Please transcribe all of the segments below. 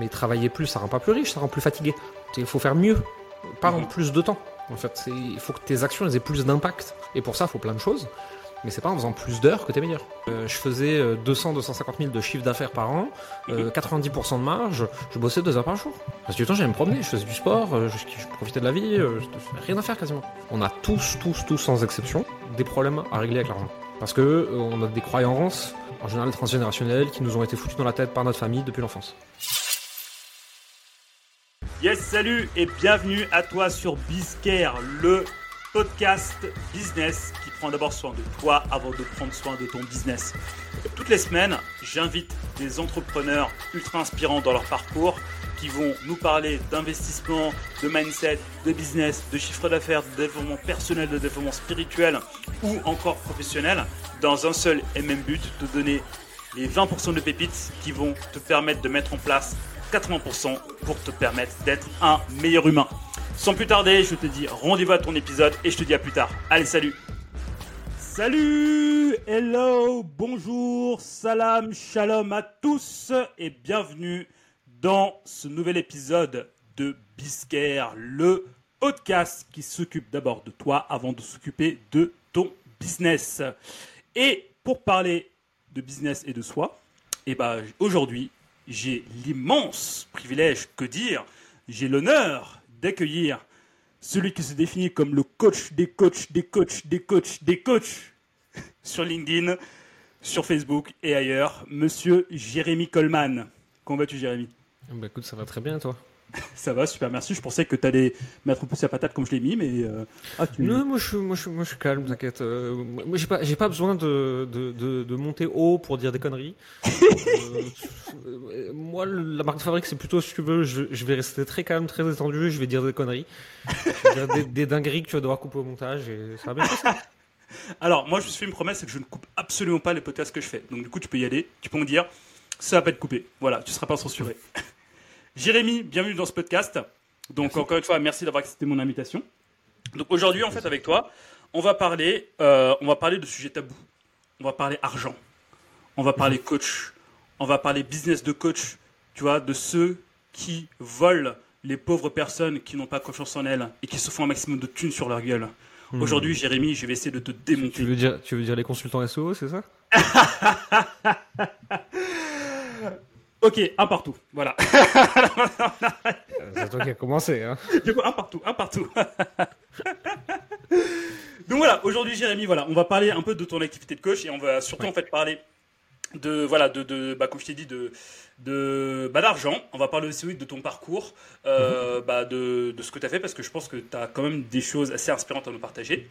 Mais travailler plus, ça rend pas plus riche, ça rend plus fatigué. Il faut faire mieux, pas en plus de temps. En fait, il faut que tes actions aient plus d'impact. Et pour ça, il faut plein de choses. Mais c'est pas en faisant plus d'heures que t'es meilleur. Euh, je faisais 200, 250 000 de chiffre d'affaires par an, 90% de marge, je bossais deux heures par jour. Parce que du temps, j'allais me promener, je faisais du sport, je, je profitais de la vie, je, rien à faire quasiment. On a tous, tous, tous, sans exception, des problèmes à régler avec l'argent. Parce que on a des croyances, en général transgénérationnelles, qui nous ont été foutues dans la tête par notre famille depuis l'enfance. Yes, salut et bienvenue à toi sur Bizcare, le podcast business qui prend d'abord soin de toi avant de prendre soin de ton business. Toutes les semaines, j'invite des entrepreneurs ultra inspirants dans leur parcours qui vont nous parler d'investissement, de mindset, de business, de chiffre d'affaires, de développement personnel, de développement spirituel ou encore professionnel dans un seul et même but, de donner les 20% de pépites qui vont te permettre de mettre en place 80% pour te permettre d'être un meilleur humain. Sans plus tarder, je te dis rendez-vous à ton épisode et je te dis à plus tard. Allez, salut Salut Hello Bonjour Salam Shalom à tous et bienvenue dans ce nouvel épisode de Biscare, le podcast qui s'occupe d'abord de toi avant de s'occuper de ton business. Et pour parler de business et de soi, et eh ben, aujourd'hui, j'ai l'immense privilège, que dire, j'ai l'honneur d'accueillir celui qui se définit comme le coach des coachs, des coachs, des coachs, des coachs sur LinkedIn, sur Facebook et ailleurs, monsieur Jérémy Coleman. Comment vas-tu, Jérémy? Bah écoute, ça va très bien, toi? Ça va, super, merci. Je pensais que tu allais mettre un peu sa patate comme je l'ai mis, mais. Euh, ah, non, moi je, moi, je, moi je suis calme, t'inquiète. Euh, moi j'ai pas, j'ai pas besoin de, de, de, monter haut pour dire des conneries. Euh, moi, la marque de fabrique, c'est plutôt si tu veux, je, je, vais rester très calme, très détendu, je vais dire des conneries. Je vais dire des, dingueries que tu vas devoir couper au montage et ça va bien passer. Alors, moi je me suis fait une promesse, c'est que je ne coupe absolument pas les podcasts que je fais. Donc du coup, tu peux y aller, tu peux me dire, ça va pas être coupé. Voilà, tu seras pas censuré. Jérémy, bienvenue dans ce podcast. Donc encore une fois, merci d'avoir accepté mon invitation. Donc aujourd'hui, en fait, avec toi, on va parler, euh, on va parler de sujets tabous. On va parler argent. On va parler coach. On va parler business de coach. Tu vois, de ceux qui volent les pauvres personnes qui n'ont pas confiance en elles et qui se font un maximum de thunes sur leur gueule. Hmm. Aujourd'hui, Jérémy, je vais essayer de te démonter. Tu veux dire, tu veux dire les consultants SEO, c'est ça? Ok, un partout. Voilà. C'est toi qui as commencé. Hein. Du coup, un partout, un partout. Donc voilà, aujourd'hui, Jérémy, voilà, on va parler un peu de ton activité de coach et on va surtout en fait parler de voilà de, de bah, comme je t'ai dit de de bah, d'argent on va parler aussi de ton parcours euh, mhm. bah, de, de, ce que tu as fait parce que je pense que tu as quand même des choses assez inspirantes à nous partager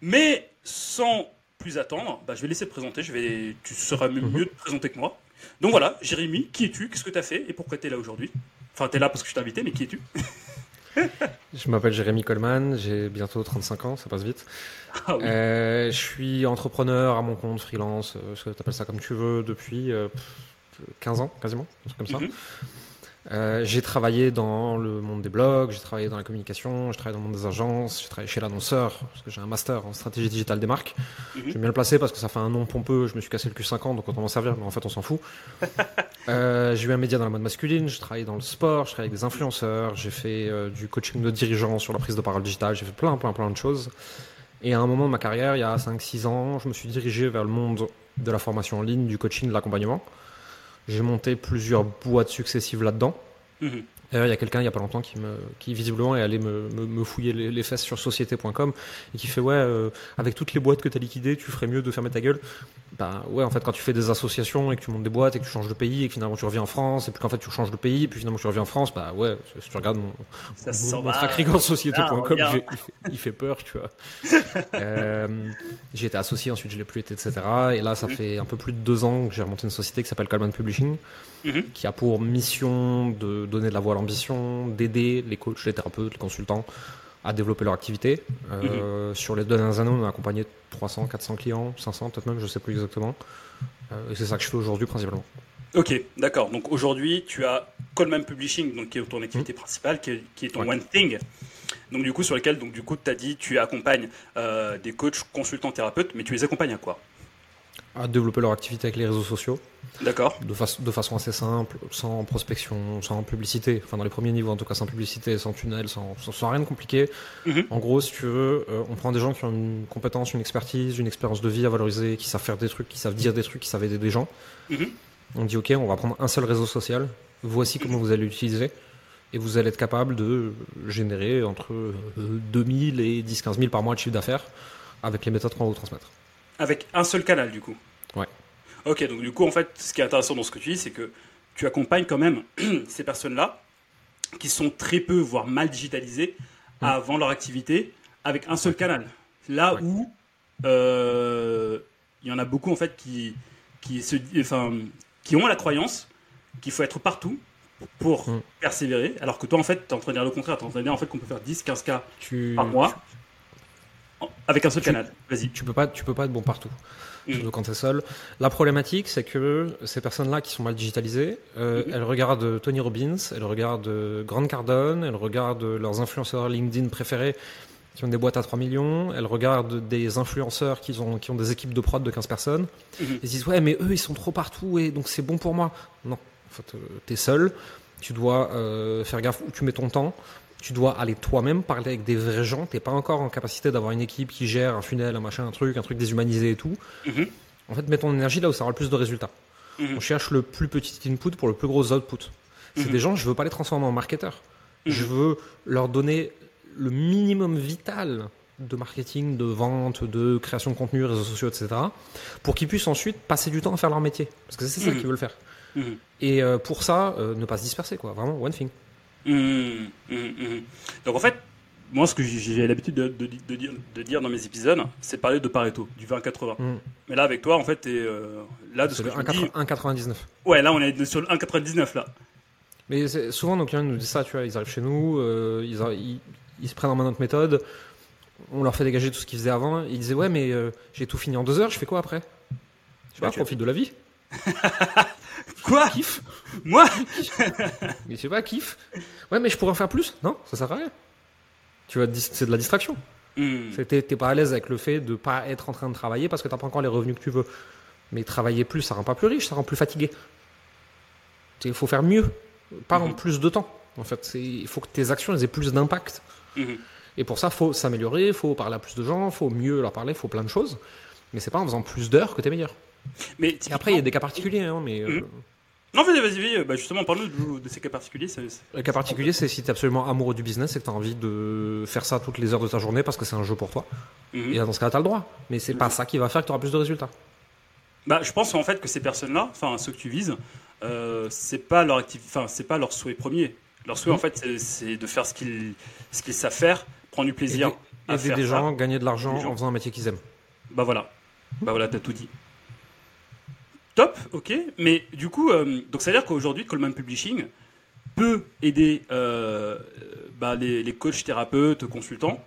mais sans plus attendre bah, je vais laisser te présenter je vais tu seras mieux mhm. de présenter que moi donc voilà, Jérémy, qui es-tu? Qu'est-ce que tu as fait? Et pourquoi tu es là aujourd'hui? Enfin, tu es là parce que je t'ai invité, mais qui es-tu? Je m'appelle Jérémy Coleman, j'ai bientôt 35 ans, ça passe vite. Ah euh, je suis entrepreneur à mon compte, freelance, euh, tu appelles ça comme tu veux, depuis 15 euh, ans quasiment, un truc comme ça. Mhm. Euh, j'ai travaillé dans le monde des blogs, j'ai travaillé dans la communication, j'ai travaillé dans le monde des agences, j'ai travaillé chez l'annonceur, parce que j'ai un master en stratégie digitale des marques. Mhm. J'aime bien le placer parce que ça fait un nom pompeux, je me suis cassé le cul 5 ans, donc autant m'en servir, mais en fait on s'en fout. euh, j'ai eu un média dans la mode masculine, j'ai travaillé dans le sport, je travaillé avec des influenceurs, j'ai fait euh, du coaching de dirigeants sur la prise de parole digitale, j'ai fait plein, plein, plein de choses. Et à un moment de ma carrière, il y a 5-6 ans, je me suis dirigé vers le monde de la formation en ligne, du coaching, de l'accompagnement. J'ai monté plusieurs boîtes successives là-dedans. Mhm. D'ailleurs, il y a quelqu'un il y a pas longtemps qui, me, qui visiblement est allé me, me, fouiller les, fesses sur société.com et qui fait ouais, euh, avec toutes les boîtes que tu as liquidées, tu ferais mieux de fermer ta gueule. Bah ouais, en fait, quand tu fais des associations et que tu montes des boîtes et que tu changes de pays et que finalement tu reviens en France et puis qu'en fait tu changes de pays et puis finalement tu reviens en France, bah ouais, si tu regardes mon, mon, mon track record société.com, il, il, fait peur, tu vois. euh, j'ai été associé, ensuite je l'ai plus été, etc. Et là, ça mhm. fait un peu plus de deux ans que j'ai remonté une société qui s'appelle Coleman Publishing. Mhm. qui a pour mission de donner de la voix à l'ambition, d'aider les coachs, les thérapeutes, les consultants à développer leur activité. Euh, mhm. Sur les deux dernières années, on a accompagné 300, 400 clients, 500 peut-être même, je ne sais plus exactement. Euh, et c'est ça que je fais aujourd'hui principalement. Ok, d'accord. Donc aujourd'hui, tu as Coleman Publishing, donc, qui est ton activité mhm. principale, qui est, ton One Thing. Donc du coup, sur lequel, donc du coup, tu as dit, tu accompagnes euh, des coachs, consultants, thérapeutes, mais tu les accompagnes à quoi? À développer leur activité avec les réseaux sociaux. D'accord. De, de, façon assez simple, sans prospection, sans publicité. Enfin, dans les premiers niveaux, en tout cas, sans publicité, sans tunnel, sans, sans, rien de compliqué. Mhm. En gros, si tu veux, euh, on prend des gens qui ont une compétence, une expertise, une expérience de vie à valoriser, qui savent faire des trucs, qui savent dire des trucs, qui savent aider des gens. Mhm. On dit, OK, on va prendre un seul réseau social. Voici comment vous allez l'utiliser. Et vous allez être capable de générer entre 2000 euh, et 10-15 000 par mois de chiffre d'affaires avec les méthodes qu'on va vous transmettre. Avec un seul canal, du coup Ouais. Ok, donc du coup, en fait, ce qui est intéressant dans ce que tu dis, c'est que tu accompagnes quand même ces personnes-là qui sont très peu, voire mal digitalisées mmh. avant leur activité avec un seul canal. Là où euh, il y en a beaucoup en fait qui, qui, se, enfin, qui ont la croyance qu'il faut être partout pour mmh. persévérer, alors que toi en fait tu es en train de dire le contraire, tu es en train de dire en fait qu'on peut faire 10, 15 cas par mois avec un seul canal. Vas-y. Tu peux pas, tu peux pas être bon partout. Mm. Quand tu es seul. La problématique, c'est que ces personnes-là qui sont mal digitalisées, euh, mm-hmm. elles regardent Tony Robbins, elles regardent Grant Cardone, elles regardent leurs influenceurs LinkedIn préférés qui ont des boîtes à 3 millions, elles regardent des influenceurs qui ont, qui ont des équipes de prod de 15 personnes, mm-hmm. Elles disent ouais mais eux ils sont trop partout et donc c'est bon pour moi. Non, en fait euh, t'es seul, tu dois euh, faire gaffe où tu mets ton temps, tu dois aller toi-même parler avec des vrais gens. T'es pas encore en capacité d'avoir une équipe qui gère un funnel, un machin, un truc, un truc déshumanisé et tout. Mhm. En fait, mets ton énergie là où ça aura le plus de résultats. Mhm. On cherche le plus petit input pour le plus gros output. C'est mhm. des gens, je veux pas les transformer en marketeurs. Je veux leur donner le minimum vital de marketing, de vente, de création de contenu, réseaux sociaux, etc. pour qu'ils puissent ensuite passer du temps à faire leur métier. Parce que c'est ça qu'ils veulent faire. Et euh, pour ça, euh, ne pas se disperser, quoi. Vraiment, one thing. Hum, hum, hum, Donc en fait, moi ce que j'ai l'habitude de, dire, de, dire, dans mes épisodes, c'est de parler de Pareto, du 20-80. Mais là avec toi, en fait, t'es euh, là de ce que 1,99. Ouais, là on est sur le 1,99 là. Mais souvent nos clients nous disent ça, tu vois, ils arrivent chez nous, euh, ils, ils, se prennent en main notre méthode, on leur fait dégager tout ce qu'ils faisaient avant, ils disaient ouais mais euh, j'ai tout fini en deux heures, je fais quoi après? Je bah, profite de la vie. Quoi? Kiff Moi? Mais je sais pas, kiff. Ouais, mais je pourrais en faire plus Non, ça sert à rien. Tu vois, c'est de la distraction. Hmm. T'es pas à l'aise avec le fait de pas être en train de travailler parce que t'as pas encore les revenus que tu veux. Mais travailler plus, ça rend pas plus riche, ça rend plus fatigué. Il faut faire mieux, pas en hmm. plus de temps. En fait, il faut que tes actions aient plus d'impact. Hmm. Et pour ça, faut s'améliorer, faut parler à plus de gens, faut mieux leur parler, faut plein de choses. Mais c'est pas en faisant plus d'heures que t'es meilleur. Mais après, il y a des cas particuliers, hein, mais. Euh, mhm. Non, vas-y, vas-y, bah justement, parle-nous de, ces cas particuliers. Le cas particulier, c'est si tu es absolument amoureux du business et que tu as envie de faire ça toutes les heures de ta journée parce que c'est un jeu pour toi. Mhm. Et dans ce cas-là, tu as le droit. Mais c'est pas mhm. ça qui va faire que tu auras plus de résultats. Bah, je pense en fait que ces personnes-là, enfin ceux que tu vises, euh, c'est pas leur enfin c'est pas leur souhait premier. Leur souhait en fait, c'est de faire ce qu'ils ce qu'ils savent faire, prendre du plaisir, aider, à faire des gens, gagner de l'argent en faisant un métier qu'ils aiment. Bah voilà, bah voilà, t'as tout dit. Top, ok. Mais du coup, euh, donc ça veut dire qu'aujourd'hui, Coleman Publishing peut aider euh, bah, les, coachs, thérapeutes, consultants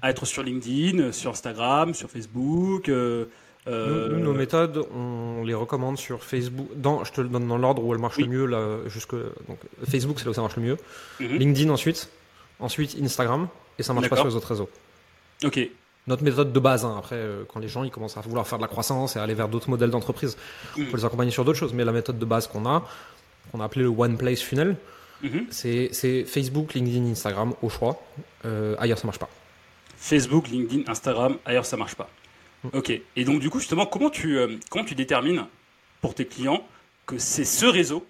à être sur LinkedIn, sur Instagram, sur Facebook. Euh, nous, nos méthodes, on les recommande sur Facebook. Dans, je te le donne dans l'ordre où elles marchent le mieux. Là, jusque, donc, Facebook, c'est là où ça marche le mieux. Mhm. LinkedIn ensuite. Ensuite, Instagram. Et ça marche pas sur les autres réseaux. Ok notre méthode de base. Hein. Après, euh, quand les gens ils commencent à vouloir faire de la croissance et aller vers d'autres modèles d'entreprise, on mm. peut les accompagner sur d'autres choses. Mais la méthode de base qu'on a, qu'on a appelé le One Place Funnel, mm-hmm. c'est Facebook, LinkedIn, Instagram au choix. Euh, ailleurs, ça marche pas. Facebook, LinkedIn, Instagram, ailleurs, ça marche pas. Mm. Ok. Et donc, du coup, justement, comment tu, euh, comment tu détermines pour tes clients que c'est ce réseau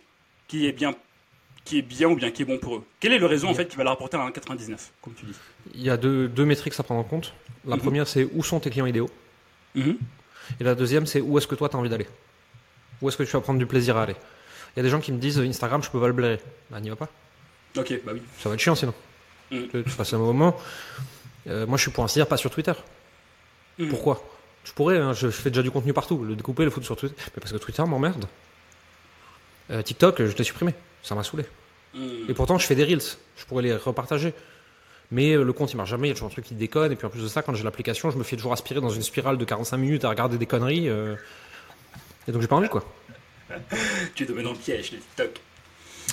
qui est bien qui est bien ou bien qui est bon pour eux? Quel est le réseau en fait qui va leur apporter un 99, comme tu dis? Il y a deux, deux métriques à prendre en compte. La mhm. première, c'est où sont tes clients idéaux mhm. Et la deuxième, c'est où est-ce que toi, tu as envie d'aller Où est-ce que tu vas prendre du plaisir à aller Il y a des gens qui me disent Instagram, je peux pas le blairer. Bah, n'y va pas. Ok, bah oui. Ça va être chiant sinon. Mhm. Tu, passes un moment. Euh, moi, je suis pour ainsi dire pas sur Twitter. Pourquoi Je pourrais, hein, je, fais déjà du contenu partout. Le découper, le foutre sur Twitter. Mais parce que Twitter m'emmerde. Euh, TikTok, je l'ai supprimé. Ça m'a saoulé. Et pourtant, je fais des reels. Je pourrais les repartager. Mais euh, le compte il marche jamais, il y a toujours un truc qui déconne. Et puis en plus de ça, quand j'ai l'application, je me fais toujours aspirer dans une spirale de 45 minutes à regarder des conneries. Euh. Et donc j'ai pas envie quoi. tu te mets dans le piège, les TikTok.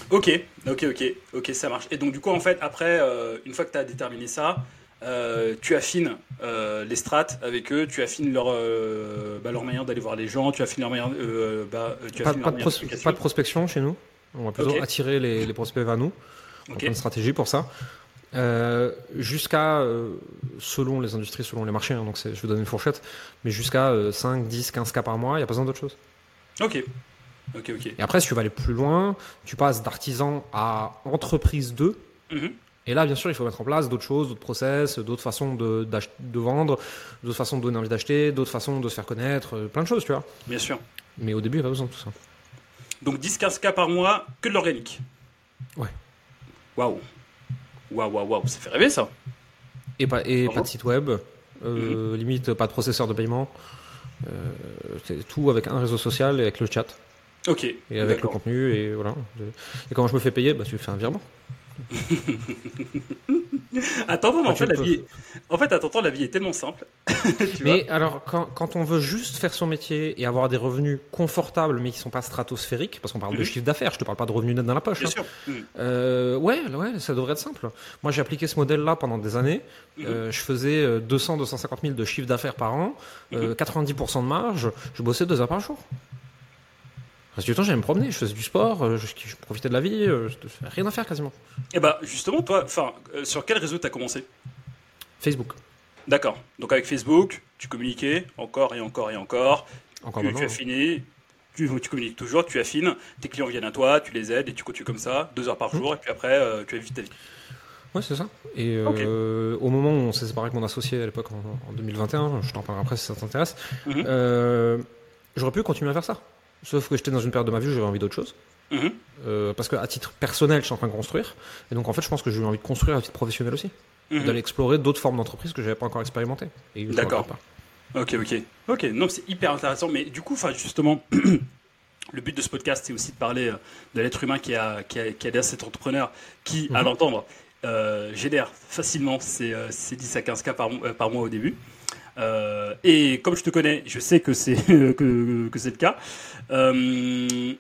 Ok, ok, ok, ok, ça marche. Et donc du coup, en fait, après, euh, une fois que tu as déterminé ça, tu affines les strates avec eux, tu affines leur, bah, leur manière d'aller voir les gens, tu affines leur manière. Bah, tu pas, pas, de pas, de prospection chez nous. On va plutôt attirer les, les, prospects vers nous. On a une stratégie pour ça. Jusqu'à, selon les industries, selon les marchés, hein, donc je vous donne une fourchette, mais jusqu'à 5, 10, 15 cas par mois, il n'y a pas besoin d'autre chose. Ok. Ok, ok. Et après, si tu vas aller plus loin, tu passes d'artisan à entreprise 2. Mhm. Et là, bien sûr, il faut mettre en place d'autres choses, d'autres process, d'autres façons de, de vendre, d'autres façons de donner envie d'acheter, d'autres façons de se faire connaître, euh, plein de choses, tu vois. Bien sûr. Mais au début, il n'y a pas besoin de tout ça. Donc 10-15 cas par mois, que de l'organique. Ouais. Waouh. Waouh, waouh, waouh. Ça fait rêver, ça. Et pas, et pas de site web. Euh, mhm. Limite, pas de processeur de paiement. Euh, tout avec un réseau social et avec le chat. Ok. Et avec le contenu, et voilà. Et quand je me fais payer, bah, tu fais un virement. attends, en, fait, la vie est... en fait, attends, la vie est tellement simple. mais alors, quand, quand, on veut juste faire son métier et avoir des revenus confortables, mais qui sont pas stratosphériques, parce qu'on parle de mhm. chiffre d'affaires, je te parle pas de revenus nets dans la poche. Bien hein. sûr. Mhm. Euh, ouais, ouais, ça devrait être simple. Moi, j'ai appliqué ce modèle-là pendant des années. Mhm. Euh, je faisais 200, 250 000 de chiffre d'affaires par an, 90% de marge. Je bossais deux heures par jour. Reste du temps, j'allais me promener, je faisais du sport, euh, je, profitais de la vie, euh, je, rien à faire quasiment. Et eh bah justement, toi, enfin, euh, sur quel réseau t'as commencé? Facebook. D'accord. Donc avec Facebook, tu communiquais encore et encore et encore. Encore tu, tu as fini. Tu, tu, communiques toujours, tu affines, tes clients viennent à toi, tu les aides et tu continues comme ça, deux heures par mmh. jour, et puis après, tu as vite ta vie. Ouais, c'est ça. Et au moment où on s'est séparé avec mon associé à l'époque, en, 2021, je t'en parlerai après si ça t'intéresse, mmh. j'aurais pu continuer à faire ça. Sauf que j'étais dans une période de ma vie où j'avais envie d'autre chose. Mhm. Euh, parce qu'à titre personnel, je suis en train de construire. Et donc, en fait, je pense que j'ai eu envie de construire à titre professionnel aussi. Mhm. D'aller explorer d'autres formes d'entreprise que je n'avais pas encore expérimentées. D'accord. Ok, ok. Ok, non, c'est hyper intéressant. Mais du coup, justement, le but de ce podcast, c'est aussi de parler euh, de l'être humain qui a, qui, a, qui a cet entrepreneur qui, à mhm. l'entendre, euh, génère facilement ses, 10 à 15 cas par, par mois au début. Euh, et comme je te connais, je sais que c'est que, que c'est le cas. Euh,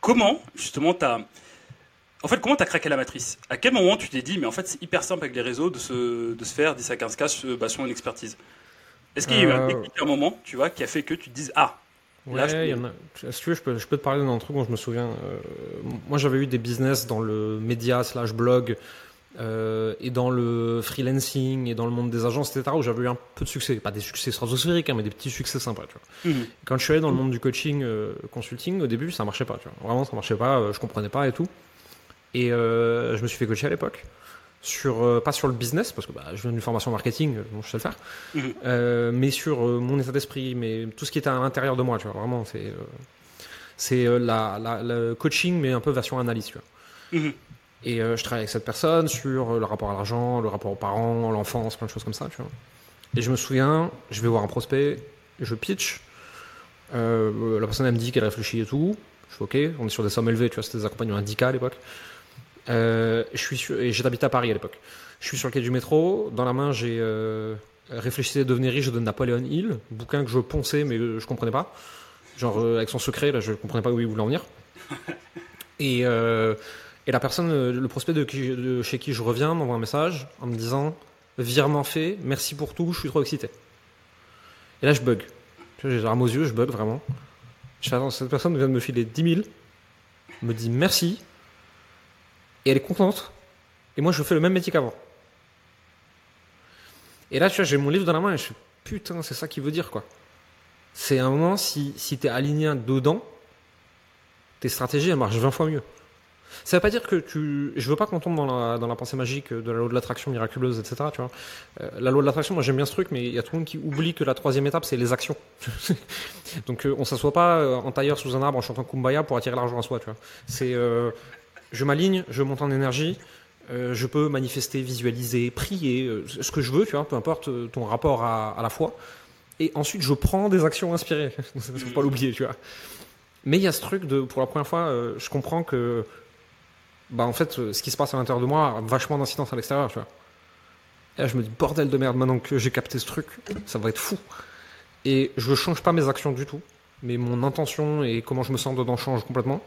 comment justement t'as en fait, comment tu as craqué la matrice? À quel moment tu t'es dit, mais en fait, c'est hyper simple avec les réseaux de se, de se faire 10 à 15 cas bah, sur une expertise? Est-ce qu'il y a eu un, euh, un moment, tu vois, qui a fait que tu te dises, ah, Ouais, je, peux... si tu veux, je peux, je peux te parler d'un truc dont je me souviens. moi, j'avais eu des business dans le média slash blog euh, et dans le freelancing et dans le monde des agences, etc., où j'avais eu un peu de succès. Pas des succès stratosphériques, hein, mais des petits succès sympas. Tu vois. Mhm. Quand je suis allé dans le monde du coaching, euh, consulting, au début, ça marchait pas. Tu vois. Vraiment, ça marchait pas, euh, je comprenais pas et tout. Et je me suis fait coacher à l'époque. Sur, pas sur le business, parce que bah, je viens d'une formation marketing, donc je sais le faire, mhm. mais sur mon état d'esprit, mais tout ce qui était à l'intérieur de moi, tu vois, vraiment, c'est c'est la, la, le coaching, mais un peu version analyse, tu vois. Mhm. Et euh, je travaille avec cette personne sur euh, le rapport à l'argent, le rapport aux parents, l'enfance, plein de choses comme ça. Et je me souviens, je vais voir un prospect, je pitch, euh, la personne elle me dit qu'elle réfléchit et tout, je suis ok, on est sur des sommes élevées, tu vois, c'était des accompagnements indicats à l'époque. je suis et j'habite à Paris à l'époque. Je suis sur le quai du métro, dans la main j'ai euh, Réfléchissez devenir riche de Napoléon Hill, bouquin que je ponçais mais je comprenais pas. Genre avec son secret, là je comprenais pas où il voulait en venir. Et et la personne, le prospect de, chez qui je reviens, m'envoie un message en me disant Virement fait, merci pour tout, je suis trop excité. Et là, je bug. J'ai les larmes aux yeux, je bug vraiment. Je cette personne vient de me filer 10 000, me dit merci, et elle est contente. Et moi, je fais le même métier qu'avant. Et là, tu vois, j'ai mon livre dans la main et je fais Putain, c'est ça qui veut dire, quoi. C'est un moment, si, si es aligné dedans, tes stratégies, elles marchent 20 fois mieux. Ça veut pas dire que tu. Je veux pas qu'on tombe dans la, dans la pensée magique de la loi de l'attraction miraculeuse, etc. Tu vois. Euh, la loi de l'attraction, moi j'aime bien ce truc, mais il y a tout le monde qui oublie que la troisième étape, c'est les actions. Donc euh, on s'assoit pas euh, en tailleur sous un arbre en chantant Kumbaya pour attirer l'argent à soi. Tu vois. C'est. je m'aligne, je monte en énergie. je peux manifester, visualiser, prier, ce que je veux, tu vois, peu importe ton rapport à, la foi. Et ensuite, je prends des actions inspirées. faut pas l'oublier, tu vois. Mais il y a ce truc de, pour la première fois, je comprends que bah en fait, euh, ce qui se passe à l'intérieur de moi a vachement d'incidence à l'extérieur, tu vois. Et là, je me dis, bordel de merde, maintenant que j'ai capté ce truc, ça va être fou. Et je change pas mes actions du tout, mais mon intention et comment je me sens dedans change complètement.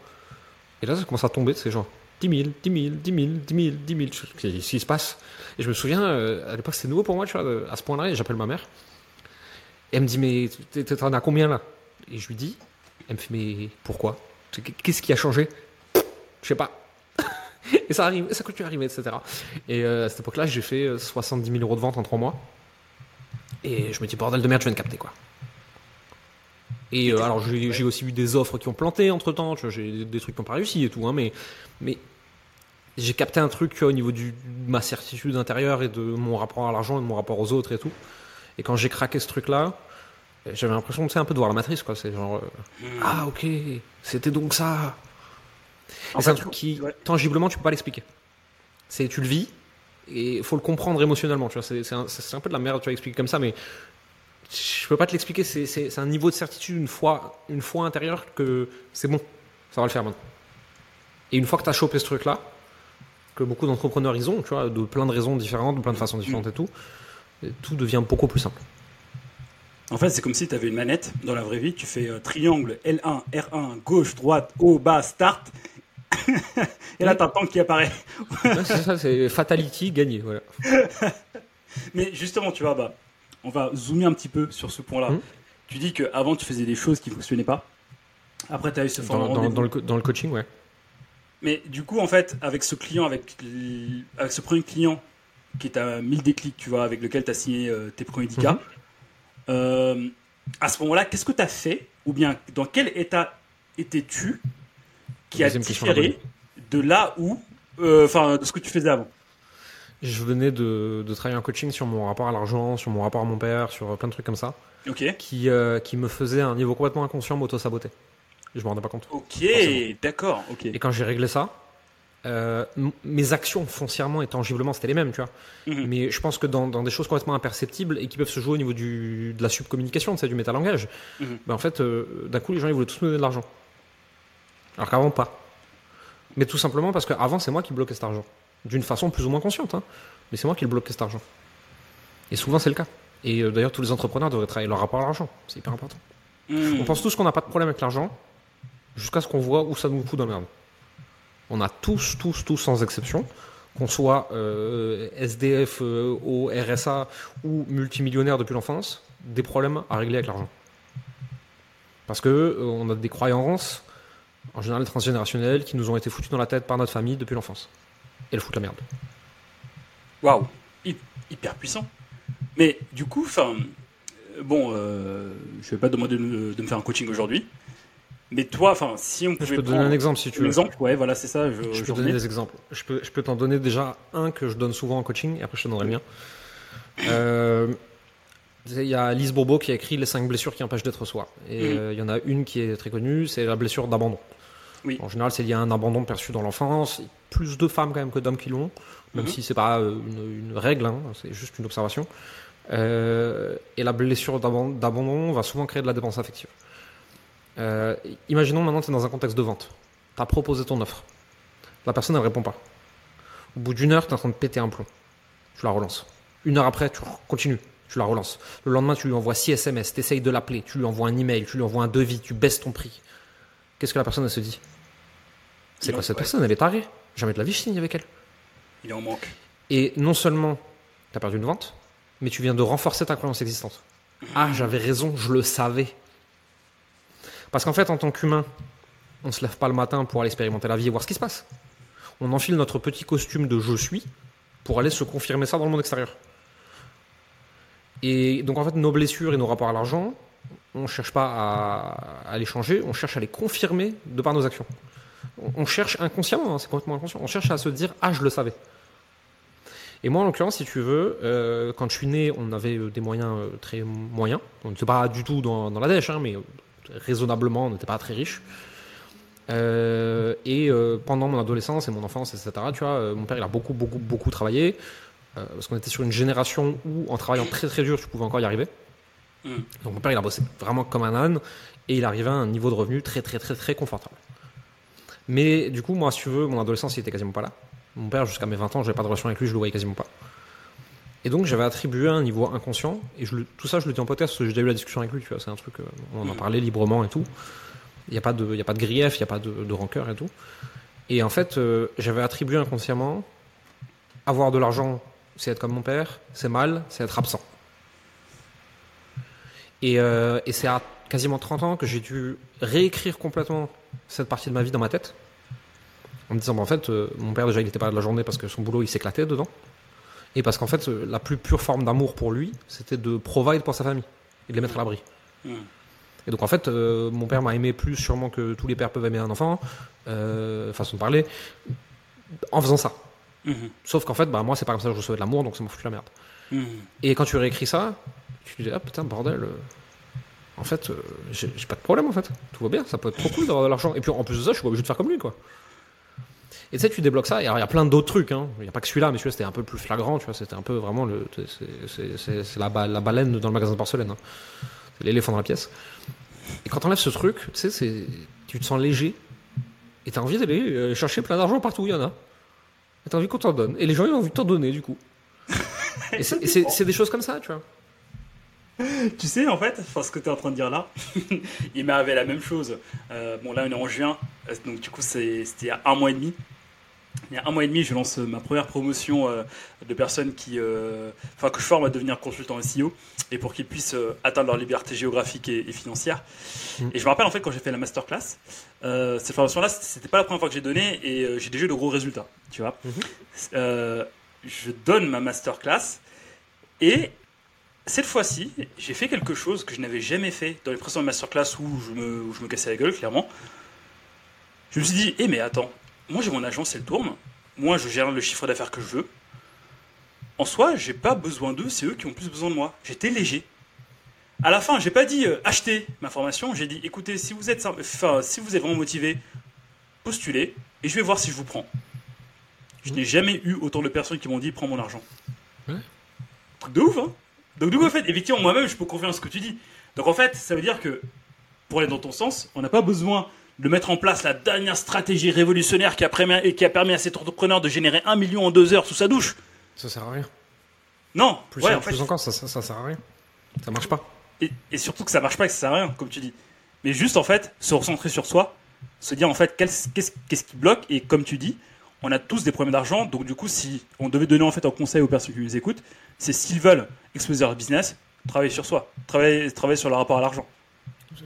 Et là, ça commence à tomber, c'est genre, 10 000, 10 000, 10 000, 10 000, 10 000. Qu'est-ce qui se passe? Et je me souviens, à l'époque, c'était nouveau pour moi, tu vois, à ce point-là, et j'appelle ma mère. Et elle me dit, mais t'en as combien là? Et je lui dis, elle me fait, mais pourquoi? Qu'est-ce qui a changé? Je sais pas. et ça arrive, ça continue à arriver, etc. Et à cette époque-là, j'ai fait 70 000 euros de vente en 3 mois. Et je me dis, bordel de merde, je viens de capter quoi. Et euh, alors j'ai aussi eu des offres qui ont planté entre temps, j'ai des trucs qui n'ont pas réussi et tout, hein, mais, mais j'ai capté un truc au niveau du, de ma certitude intérieure et de mon rapport à l'argent et de mon rapport aux autres et tout. Et quand j'ai craqué ce truc-là, j'avais l'impression de, un peu de voir la matrice, quoi. C'est genre, euh, hmm. ah ok, c'était donc ça. C'est un truc qui, tangiblement, tu peux pas l'expliquer. C'est, tu le vis, et il faut le comprendre émotionnellement, tu vois. C'est un, un, peu de la merde, tu vas expliquer comme ça, mais je peux pas te l'expliquer. C'est un niveau de certitude une fois, une fois intérieure que c'est bon, ça va le faire maintenant. Et une fois que tu as chopé ce truc-là, que beaucoup d'entrepreneurs ils ont, tu vois, de plein de raisons différentes, de plein de façons différentes et tout, tout devient beaucoup plus simple. En fait, c'est comme si tu avais une manette dans la vraie vie, tu fais euh, triangle, L1, R1, gauche, droite, haut, bas, start. et là, tu as un tank qui apparaît. c'est ça, c'est Fatality, gagné. Voilà. Mais justement, tu vois, bah, on va zoomer un petit peu sur ce point-là. Hum. Tu dis qu'avant, tu faisais des choses qui ne fonctionnaient pas. Après, tu as eu ce dans, dans, dans, le, dans le coaching, ouais. Mais du coup, en fait, avec ce client, avec, avec ce premier client qui est à 1000 déclics, tu vois, avec lequel tu as signé euh, tes premiers 10 hum. euh, à ce moment-là, qu'est-ce que tu as fait? Ou bien, dans quel état étais-tu qui a différé de là où, euh, enfin, de ce que tu faisais avant je venais de, travailler en coaching sur mon rapport à l'argent, sur mon rapport à mon père, sur plein de trucs comme ça. Qui, euh, qui me faisait un niveau complètement inconscient m'auto-saboter. Je me rendais pas compte. Ok, d'accord. ok. Et quand j'ai réglé ça, euh, mes actions foncièrement et tangiblement c'était les mêmes, tu vois. Mhm. Mais je pense que dans, des choses complètement imperceptibles et qui peuvent se jouer au niveau du, de la subcommunication, c'est du métalangage, mhm. ben en fait, euh, d'un coup les gens ils voulaient tous me donner de l'argent. Alors qu'avant pas. Mais tout simplement parce qu'avant c'est moi qui bloquais cet argent d'une façon plus ou moins consciente. Hein. Mais c'est moi qui le bloque cet argent. Et souvent, c'est le cas. Et euh, d'ailleurs, tous les entrepreneurs devraient travailler leur rapport à l'argent. C'est hyper important. Hmm. On pense tous qu'on n'a pas de problème avec l'argent jusqu'à ce qu'on voit où ça nous fout dans le merde. On a tous, tous, tous, sans exception, qu'on soit euh, SDF, euh, au RSA ou multimillionnaire depuis l'enfance, des problèmes à régler avec l'argent. Parce que on a des croyances, en général transgénérationnelles, qui nous ont été foutues dans la tête par notre famille depuis l'enfance et le fout la merde. Waouh, hyper puissant. Mais du coup, enfin, bon, euh, je vais pas demander de, me faire un coaching aujourd'hui. Mais toi, enfin, si on pouvait. Je peux te donner un exemple si tu veux. Un exemple, ouais, voilà, c'est ça. Je, je peux te donner des exemples. Je peux, je peux t'en donner déjà un que je donne souvent en coaching, et après je te donnerai le mien. Euh, il y a Lise Bourbeau qui a écrit Les 5 blessures qui empêchent d'être soi. Et mm. euh, il y en a une qui est très connue, c'est la blessure d'abandon. En général, c'est lié à un abandon perçu dans l'enfance. Plus de femmes quand même que d'hommes qui l'ont, même mhm. si c'est pas euh, une, règle, hein, c'est juste une observation. Euh, et la blessure d'abandon va souvent créer de la dépense affective. Euh, imaginons maintenant que tu es dans un contexte de vente. Tu as proposé ton offre. La personne ne répond pas. Au bout d'une heure, tu es en train de péter un plomb. Tu la relances. Une heure après, tu continues. Tu la relances. Le lendemain, tu lui envoies 6 SMS, tu essayes de l'appeler, tu lui envoies un email, tu lui envoies un devis, tu baisses ton prix. Qu'est-ce que la personne elle se dit? C'est quoi cette personne? Elle est tarée. Jamais de la vie je signe avec elle. Il en manque. Et non seulement tu as perdu une vente, mais tu viens de renforcer ta croyance existante. Ah, j'avais raison, je le savais. Parce qu'en fait, en tant qu'humain, on se lève pas le matin pour aller expérimenter la vie et voir ce qui se passe. On enfile notre petit costume de je suis pour aller se confirmer ça dans le monde extérieur. Et donc en fait, nos blessures et nos rapports à l'argent, on ne cherche pas à, les changer, on cherche à les confirmer de par nos actions. On, cherche inconsciemment, hein, c'est complètement inconscient, on cherche à se dire Ah, je le savais. Et moi, en l'occurrence, si tu veux, euh, quand je suis né, on avait euh, des moyens euh, très moyens. On n'était pas du tout dans, la dèche, hein, mais raisonnablement, on n'était pas très riche. et pendant mon adolescence et mon enfance, etc., tu vois, mon père, il a beaucoup, beaucoup, beaucoup travaillé. Parce qu'on était sur une génération où, en travaillant très, très dur, tu pouvais encore y arriver. Mm. Donc mon père, il a bossé vraiment comme un âne et il arrivait à un niveau de revenu très, très, très, très confortable. Mais du coup, moi, si tu veux, mon adolescence, il était quasiment pas là. Mon père, jusqu'à mes 20 ans, j'avais pas de relation avec lui, je le voyais quasiment pas. Et donc, j'avais attribué un niveau inconscient, et je, tout ça, je le dis en podcast parce que j'ai déjà eu la discussion avec lui, tu vois, c'est un truc, on en parlait librement et tout. Il n'y a, pas de, y a pas de grief, il n'y a pas de, rancœur et tout. Et en fait, j'avais attribué inconsciemment avoir de l'argent, c'est être comme mon père, c'est mal, c'est être absent. Et, et c'est à quasiment 30 ans que j'ai dû réécrire complètement cette partie de ma vie dans ma tête. En me disant, bah, en fait, euh, mon père déjà, il n'était pas là de la journée parce que son boulot, il s'éclatait dedans. Et parce qu'en fait, euh, la plus pure forme d'amour pour lui, c'était de provide pour sa famille et de les mettre à l'abri. Hmm. Et donc, en fait, euh, mon père m'a aimé plus sûrement que tous les pères peuvent aimer un enfant, façon de parler, en faisant ça. Hmm. Sauf qu'en fait, bah, moi, c'est pas comme ça que je recevais de l'amour, donc ça m'a foutu la merde. Hmm. Et quand tu réécris ça, tu te dis, ah putain, bordel en fait, euh, j'ai pas de problème en fait. Tout va bien, ça peut être trop cool d'avoir de l'argent. Et puis en plus de ça, je suis pas obligé de faire comme lui quoi. Et tu sais, tu débloques ça. Et alors, il y a plein d'autres trucs. Hein. Il n'y a pas que celui-là, mais celui-là, c'était un peu plus flagrant. Tu vois, c'était un peu vraiment le. C'est la, la, baleine dans le magasin de porcelaine. Hein. C'est l'éléphant dans la pièce. Et quand t'enlèves ce truc, tu sais, tu te sens léger. Et t'as envie d'aller euh, chercher plein d'argent partout où il y en a. T'as envie qu'on t'en donne. Et les gens, ils ont envie de t'en donner, du coup. et c'est des choses comme ça, tu vois. tu sais, en fait, ce que tu es en train de dire là, il arrivé la même chose. Euh, bon, là, on est en juin, euh, donc du coup, c'était il y a un mois et demi. Il y a un mois et demi, je lance ma première promotion euh, de personnes qui, enfin, que je forme à devenir consultant SEO et pour qu'ils puissent atteindre leur liberté géographique et, financière. Mm. Et je me rappelle en fait quand j'ai fait la masterclass, cette formation-là, c'était pas la première fois que j'ai donné et j'ai déjà eu de gros résultats. Tu vois, mm-hmm. je donne ma masterclass et cette fois-ci, j'ai fait quelque chose que je n'avais jamais fait dans les précédentes masterclass où je me, où je me cassais la gueule, clairement. Je me suis dit, eh mais attends, moi j'ai mon agence, elle tourne. Moi je gère le chiffre d'affaires que je veux. En soi, j'ai pas besoin d'eux, c'est eux qui ont plus besoin de moi. J'étais léger. À la fin, j'ai pas dit euh, achetez ma formation, j'ai dit écoutez, si vous êtes, enfin, si vous êtes vraiment motivé, postulez et je vais voir si je vous prends. Je n'ai jamais eu autant de personnes qui m'ont dit prends mon argent. Ouais. Truc de ouf, hein donc du coup, en fait, effectivement, moi-même, je peux confirmer ce que tu dis. Donc en fait, ça veut dire que, pour aller dans ton sens, on n'a pas besoin de mettre en place la dernière stratégie révolutionnaire qui a, permis, qui a permis à cet entrepreneur de générer un million en deux heures sous sa douche. Ça sert à rien. Non. Plus, ouais, en fait, encore, ça, ça, sert à rien. Ça marche pas. Et, surtout que ça marche pas et que ça sert à rien, comme tu dis. Mais juste en fait, se recentrer sur soi, se dire en fait qu'est-ce qui bloque? Et comme tu dis, on a tous des problèmes d'argent. Donc du coup, si on devait donner en fait un conseil aux personnes qui nous écoutent, c'est s'ils veulent exploser leur business, travailler sur soi, travailler, travailler sur le rapport à l'argent.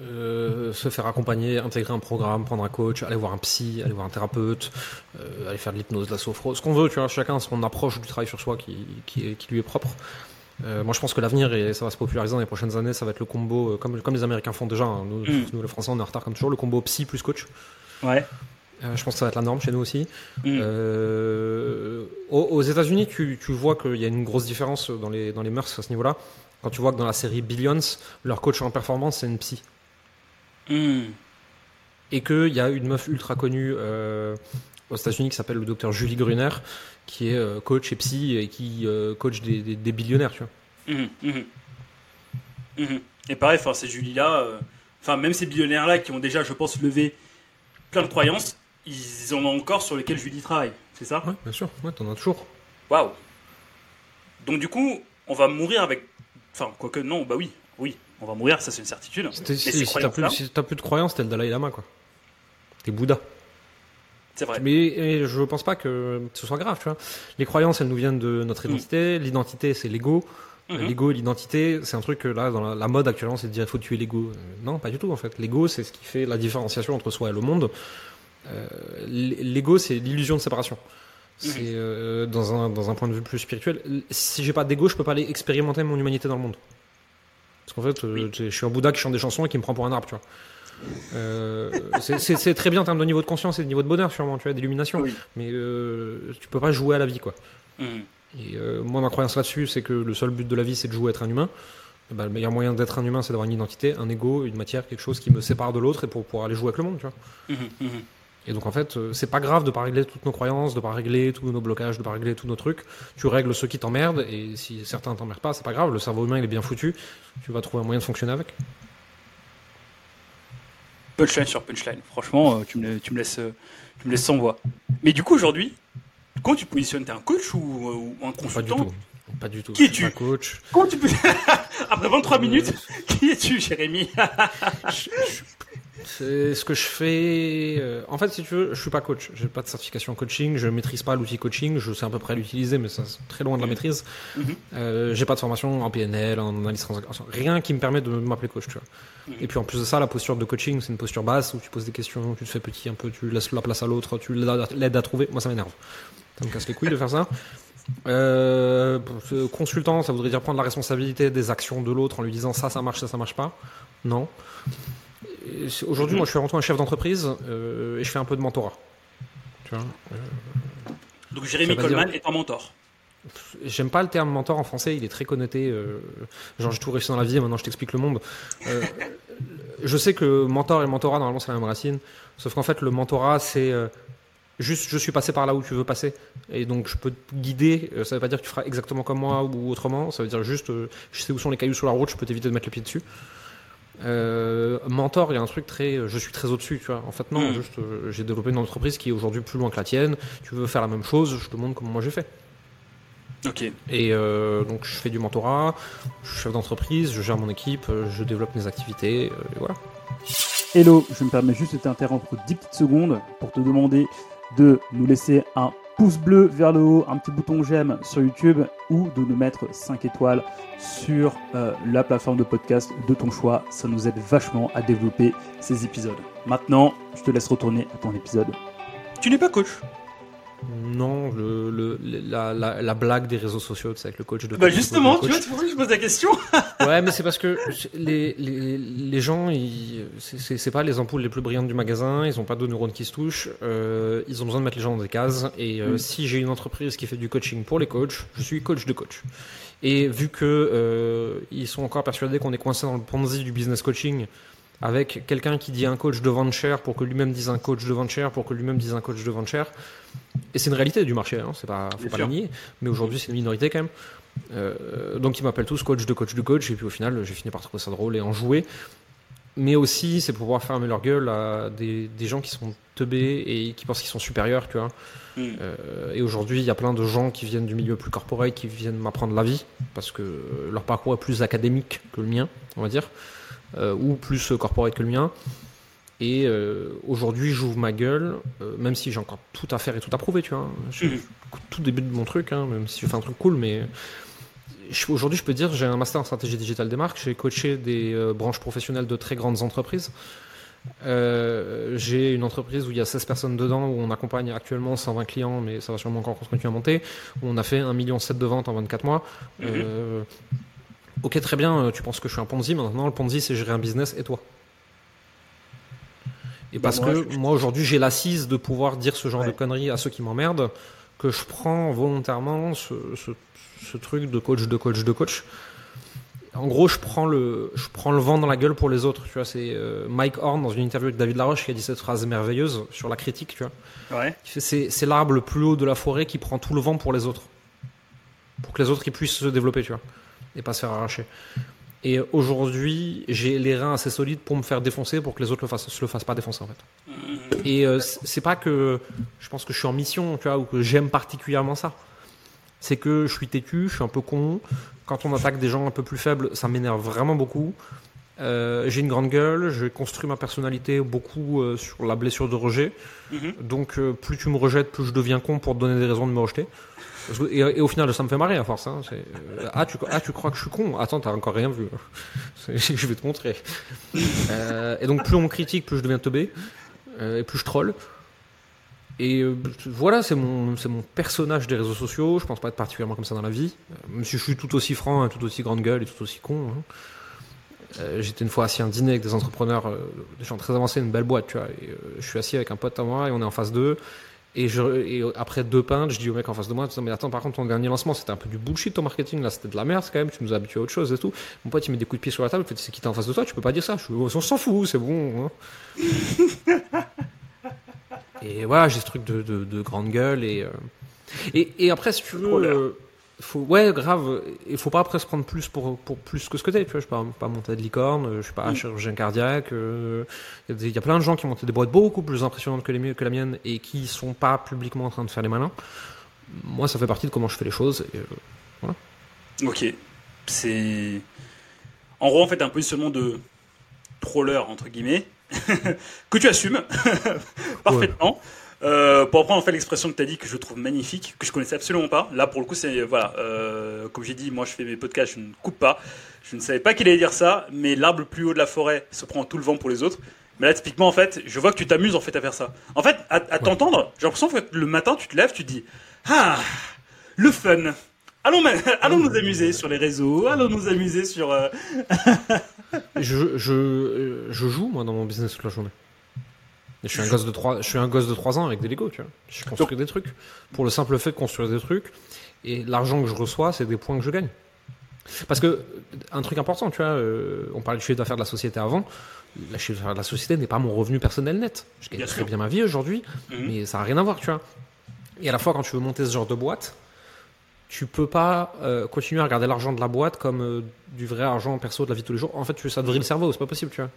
Euh, se faire accompagner, intégrer un programme, prendre un coach, aller voir un psy, aller voir un thérapeute, euh, aller faire de l'hypnose, de la sophro, ce qu'on veut, tu vois, chacun son approche du travail sur soi qui, qui, lui est propre. Euh, moi, je pense que l'avenir, et ça va se populariser dans les prochaines années, ça va être le combo, comme, comme les Américains font déjà, hein. nous, mm. nous, les Français, on est en retard comme toujours, le combo psy plus coach. Ouais. Je pense que ça va être la norme chez nous aussi. Mm. Aux, États-Unis, tu, vois qu'il y a une grosse différence dans les, dans les mœurs à ce niveau-là. Quand tu vois que dans la série Billions, leur coach en performance, c'est une psy. Mm. Et qu'il y a une meuf ultra connue euh, aux États-Unis qui s'appelle le docteur Julie Gruner, qui est coach et psy et qui coach des, des, billionnaires, tu vois. Mm, et pareil, ces Julie-là, enfin, même ces billionnaires-là qui ont déjà, je pense, levé plein de croyances, ils en ont encore sur lesquels Julie travaille, c'est ça? Ouais, bien sûr, ouais, t'en as toujours. Waouh Donc du coup, on va mourir avec. Enfin, quoique non, bah oui, oui, on va mourir, ça c'est une certitude. Si, si t'as plus, si plus, de croyances, t'es le Dalai Lama, quoi. T'es Bouddha. C'est vrai. Mais je pense pas que ce soit grave, tu vois. Les croyances, elles nous viennent de notre mm. identité. L'identité, c'est l'ego. Mm-hmm. L'ego l'identité, c'est un truc que là, dans la, mode actuellement, c'est de dire il faut tuer l'ego. Euh, non, pas du tout en fait. L'ego, c'est ce qui fait la différenciation entre soi et le monde. Euh, l'ego, c'est l'illusion de séparation. C'est euh, dans, un, dans un point de vue plus spirituel. Si j'ai pas d'ego, je peux pas aller expérimenter mon humanité dans le monde. Parce qu'en fait, euh, je suis un Bouddha qui chante des chansons et qui me prend pour un arbre, tu vois. c'est très bien en termes de niveau de conscience et de niveau de bonheur, sûrement, tu vois, d'illumination. Mais tu peux pas jouer à la vie, quoi. Mhm. Et moi, ma croyance là-dessus, c'est que le seul but de la vie, c'est de jouer à être un humain. Bah, le meilleur moyen d'être un humain, c'est d'avoir une identité, un ego, une matière, quelque chose qui me sépare de l'autre et pour pouvoir aller jouer avec le monde, tu vois. Mhm, mhm. Et donc en fait, euh, c'est pas grave de pas régler toutes nos croyances, de pas régler tous nos blocages, de pas régler tous nos trucs. Tu règles ceux qui t'emmerdent et si certains t'emmerdent pas, c'est pas grave. Le cerveau humain il est bien foutu. Tu vas trouver un moyen de fonctionner avec. Punchline sur punchline. Franchement, euh, tu me, tu me laisses, euh, tu me laisses sans voix. Mais du coup aujourd'hui, quand tu positionnes, t'es un coach ou, un consultant pas du tout. Qui es-tu coach. tu Après 23 minutes, qui es-tu, Jérémy? C'est ce que je fais. Euh, en fait, si tu veux, je suis pas coach. J'ai pas de certification coaching. Je maîtrise pas l'outil coaching. Je sais à peu près l'utiliser, mais c'est très loin de la maîtrise. Mhm. euh, j'ai pas de formation en PNL, en analyse. Rien qui me permet de m'appeler coach, tu vois. Mhm. Et puis en plus de ça, la posture de coaching, c'est une posture basse où tu poses des questions, tu te fais petit un peu, tu laisses la place à l'autre, tu l'aides à trouver. Moi, ça m'énerve. Ça me casse les couilles de faire ça. Euh, consultant, ça voudrait dire prendre la responsabilité des actions de l'autre en lui disant ça, ça marche, ça, ça marche pas. Non. Aujourd'hui, moi, je suis avant tout un chef d'entreprise euh, et je fais un peu de mentorat. Tu vois, euh, Donc, Jérémy Coleman est un mentor. J'aime pas le terme mentor en français, il est très connoté. Euh, genre, j'ai tout réussi dans la vie et maintenant je t'explique le monde. je sais que mentor et mentorat, normalement, c'est la même racine. Sauf qu'en fait, le mentorat, c'est juste je suis passé par là où tu veux passer et donc je peux te guider ça veut pas dire que tu feras exactement comme moi ou autrement ça veut dire juste je sais où sont les cailloux sur la route je peux t'éviter de mettre le pied dessus euh, mentor, il y a un truc très, euh, je suis très au-dessus, tu vois. En fait, non, hmm. juste, euh, j'ai développé une entreprise qui est aujourd'hui plus loin que la tienne. Tu veux faire la même chose, je te montre comment moi j'ai fait. Ok. Et donc, je fais du mentorat, je suis chef d'entreprise, je gère mon équipe, je développe mes activités, et voilà. Hello, je me permets juste de t'interrompre 10 petites secondes pour te demander de nous laisser un pouce bleu vers le haut, un petit bouton j'aime sur YouTube ou de nous mettre 5 étoiles sur euh, la plateforme de podcast de ton choix. Ça nous aide vachement à développer ces épisodes. Maintenant, je te laisse retourner à ton épisode. Tu n'es pas coach non, le, la, blague des réseaux sociaux, c'est avec le coach de. Bah justement, tu vois, c'est pour ça que je pose la question. ouais, mais c'est parce que les, les, les gens, c'est pas les ampoules les plus brillantes du magasin, ils ont pas de neurones qui se touchent, euh, ils ont besoin de mettre les gens dans des cases. Et euh, mm. si j'ai une entreprise qui fait du coaching pour les coachs, je suis coach de coach. Et vu que euh, ils sont encore persuadés qu'on est coincé dans le ponzi du business coaching, avec quelqu'un qui dit un coach de vente cher pour que lui-même dise un coach de vente cher pour que lui-même dise un coach de vente cher. Et c'est une réalité du marché, hein, c'est pas, faut pas la nier, mais aujourd'hui c'est une minorité quand même. Euh, donc ils m'appellent tous coach de coach de coach, et puis au final j'ai fini par trouver ça drôle et en jouer. Mais aussi c'est pour pouvoir fermer leur gueule à des, des gens qui sont teubés et qui pensent qu'ils sont supérieurs, tu vois. Hmm. Euh, et aujourd'hui, il y a plein de gens qui viennent du milieu plus corporel, qui viennent m'apprendre la vie, parce que leur parcours est plus académique que le mien, on va dire. Euh, ou plus corporate que le mien. Et euh, aujourd'hui, j'ouvre ma gueule, euh, même si j'ai encore tout à faire et tout à prouver, tu vois. Je, mhm. Tout début de mon truc, hein, même si je fais un truc cool, mais aujourd'hui, je peux dire, j'ai un master en stratégie digitale des marques, j'ai coaché des branches professionnelles de très grandes entreprises. j'ai une entreprise où il y a 16 personnes dedans, où on accompagne actuellement 120 clients, mais ça va sûrement encore continuer à monter, où on a fait 1,7 million de ventes en 24 mois. Mhm. Ok, très bien, euh, tu penses que je suis un Ponzi, maintenant le Ponzi c'est gérer un business et toi. Et parce bah, que moi aujourd'hui j'ai l'assise de pouvoir dire ce genre de conneries à ceux qui m'emmerdent, que je prends volontairement ce, truc de coach, de coach, de coach. En gros, je prends le, je prends le vent dans la gueule pour les autres. Tu vois, c'est euh, Mike Horn dans une interview avec David Laroche qui a dit cette phrase merveilleuse sur la critique. Tu vois, ouais. c'est l'arbre le plus haut de la forêt qui prend tout le vent pour les autres, pour que les autres puissent se développer. Tu vois et pas se faire arracher. Et aujourd'hui, j'ai les reins assez solides pour me faire défoncer pour que les autres le fassent, se le fassent pas défoncer en fait. Et euh, c'est pas que je pense que je suis en mission, tu vois, ou que j'aime particulièrement ça. C'est que je suis têtu, je suis un peu con. Quand on attaque des gens un peu plus faibles, ça m'énerve vraiment beaucoup. Euh, j'ai une grande gueule, j'ai construit ma personnalité beaucoup euh, sur la blessure de rejet. Mm-hmm. Donc plus tu me rejettes, plus je deviens con pour te donner des raisons de me rejeter. Et, au final, ça me fait marrer à force. Hein. Euh, ah, tu, ah, tu crois que je suis con? Attends, t'as encore rien vu. je vais te montrer. Euh, et donc, plus on me critique, plus je deviens teubé. Euh, et plus je troll. Et voilà, c'est mon, personnage des réseaux sociaux. Je pense pas être particulièrement comme ça dans la vie. même si je suis tout aussi franc, hein, tout aussi grande gueule et tout aussi con. Hein. j'étais une fois assis à un dîner avec des entrepreneurs, des gens très avancés, une belle boîte, tu vois. Je suis assis avec un pote à moi et on est en face d'eux. Et, je, après deux pintes, je dis au mec en face de moi, mais attends, par contre, ton dernier lancement, c'était un peu du bullshit ton marketing, là, c'était de la merde quand même, tu nous as habitués à autre chose et tout. Mon pote, il met des coups de pied sur la table, fait, c'est qui t'es en face de toi, tu peux pas dire ça. Je, on s'en fout, c'est bon. Hein. et voilà, j'ai ce truc de, de, grande gueule et, euh, et, et, après, si tu veux, faut, ouais, grave. Il faut pas après se prendre plus pour, pour plus que ce que t'es. Tu vois, je suis pas, pas monté de licorne, je suis pas mm. chirurgien cardiaque. Il euh, y, a plein de gens qui monté des boîtes beaucoup plus impressionnantes que, les, que la mienne et qui sont pas publiquement en train de faire les malins. Moi, ça fait partie de comment je fais les choses. Et, euh, voilà. Ok. C'est. En gros, en fait, un positionnement de troller, entre guillemets, que tu assumes parfaitement. Euh, pour reprendre en fait l'expression que tu as dit que je trouve magnifique, que je connaissais absolument pas. Là pour le coup c'est voilà, euh, comme j'ai dit, moi je fais mes podcasts, je ne coupe pas. Je ne savais pas qu'il allait dire ça, mais l'arbre le plus haut de la forêt se prend tout le vent pour les autres. Mais là typiquement en fait, je vois que tu t'amuses en fait à faire ça. En fait, à, t'entendre, j'ai l'impression que le matin tu te lèves, tu te dis ah le fun. Allons, allons nous amuser sur les réseaux, allons nous amuser sur. Euh, je, je, je joue moi dans mon business toute la journée je suis un gosse de 3, je suis un gosse de 3 ans avec des Lego, tu vois. Je construis des trucs. Pour le simple fait de construire des trucs. Et l'argent que je reçois, c'est des points que je gagne. Parce que, un truc important, tu vois, euh, on parlait du chiffre d'affaires de la société avant. Le chiffre d'affaires de la société n'est pas mon revenu personnel net. Je gagne très bien ma vie aujourd'hui, mhm. mais ça n'a rien à voir, tu vois. Et à la fois, quand tu veux monter ce genre de boîte, tu peux pas euh, continuer à regarder l'argent de la boîte comme euh, du vrai argent perso de la vie de tous les jours. En fait, tu, ça te vrille le cerveau, c'est pas possible, tu vois.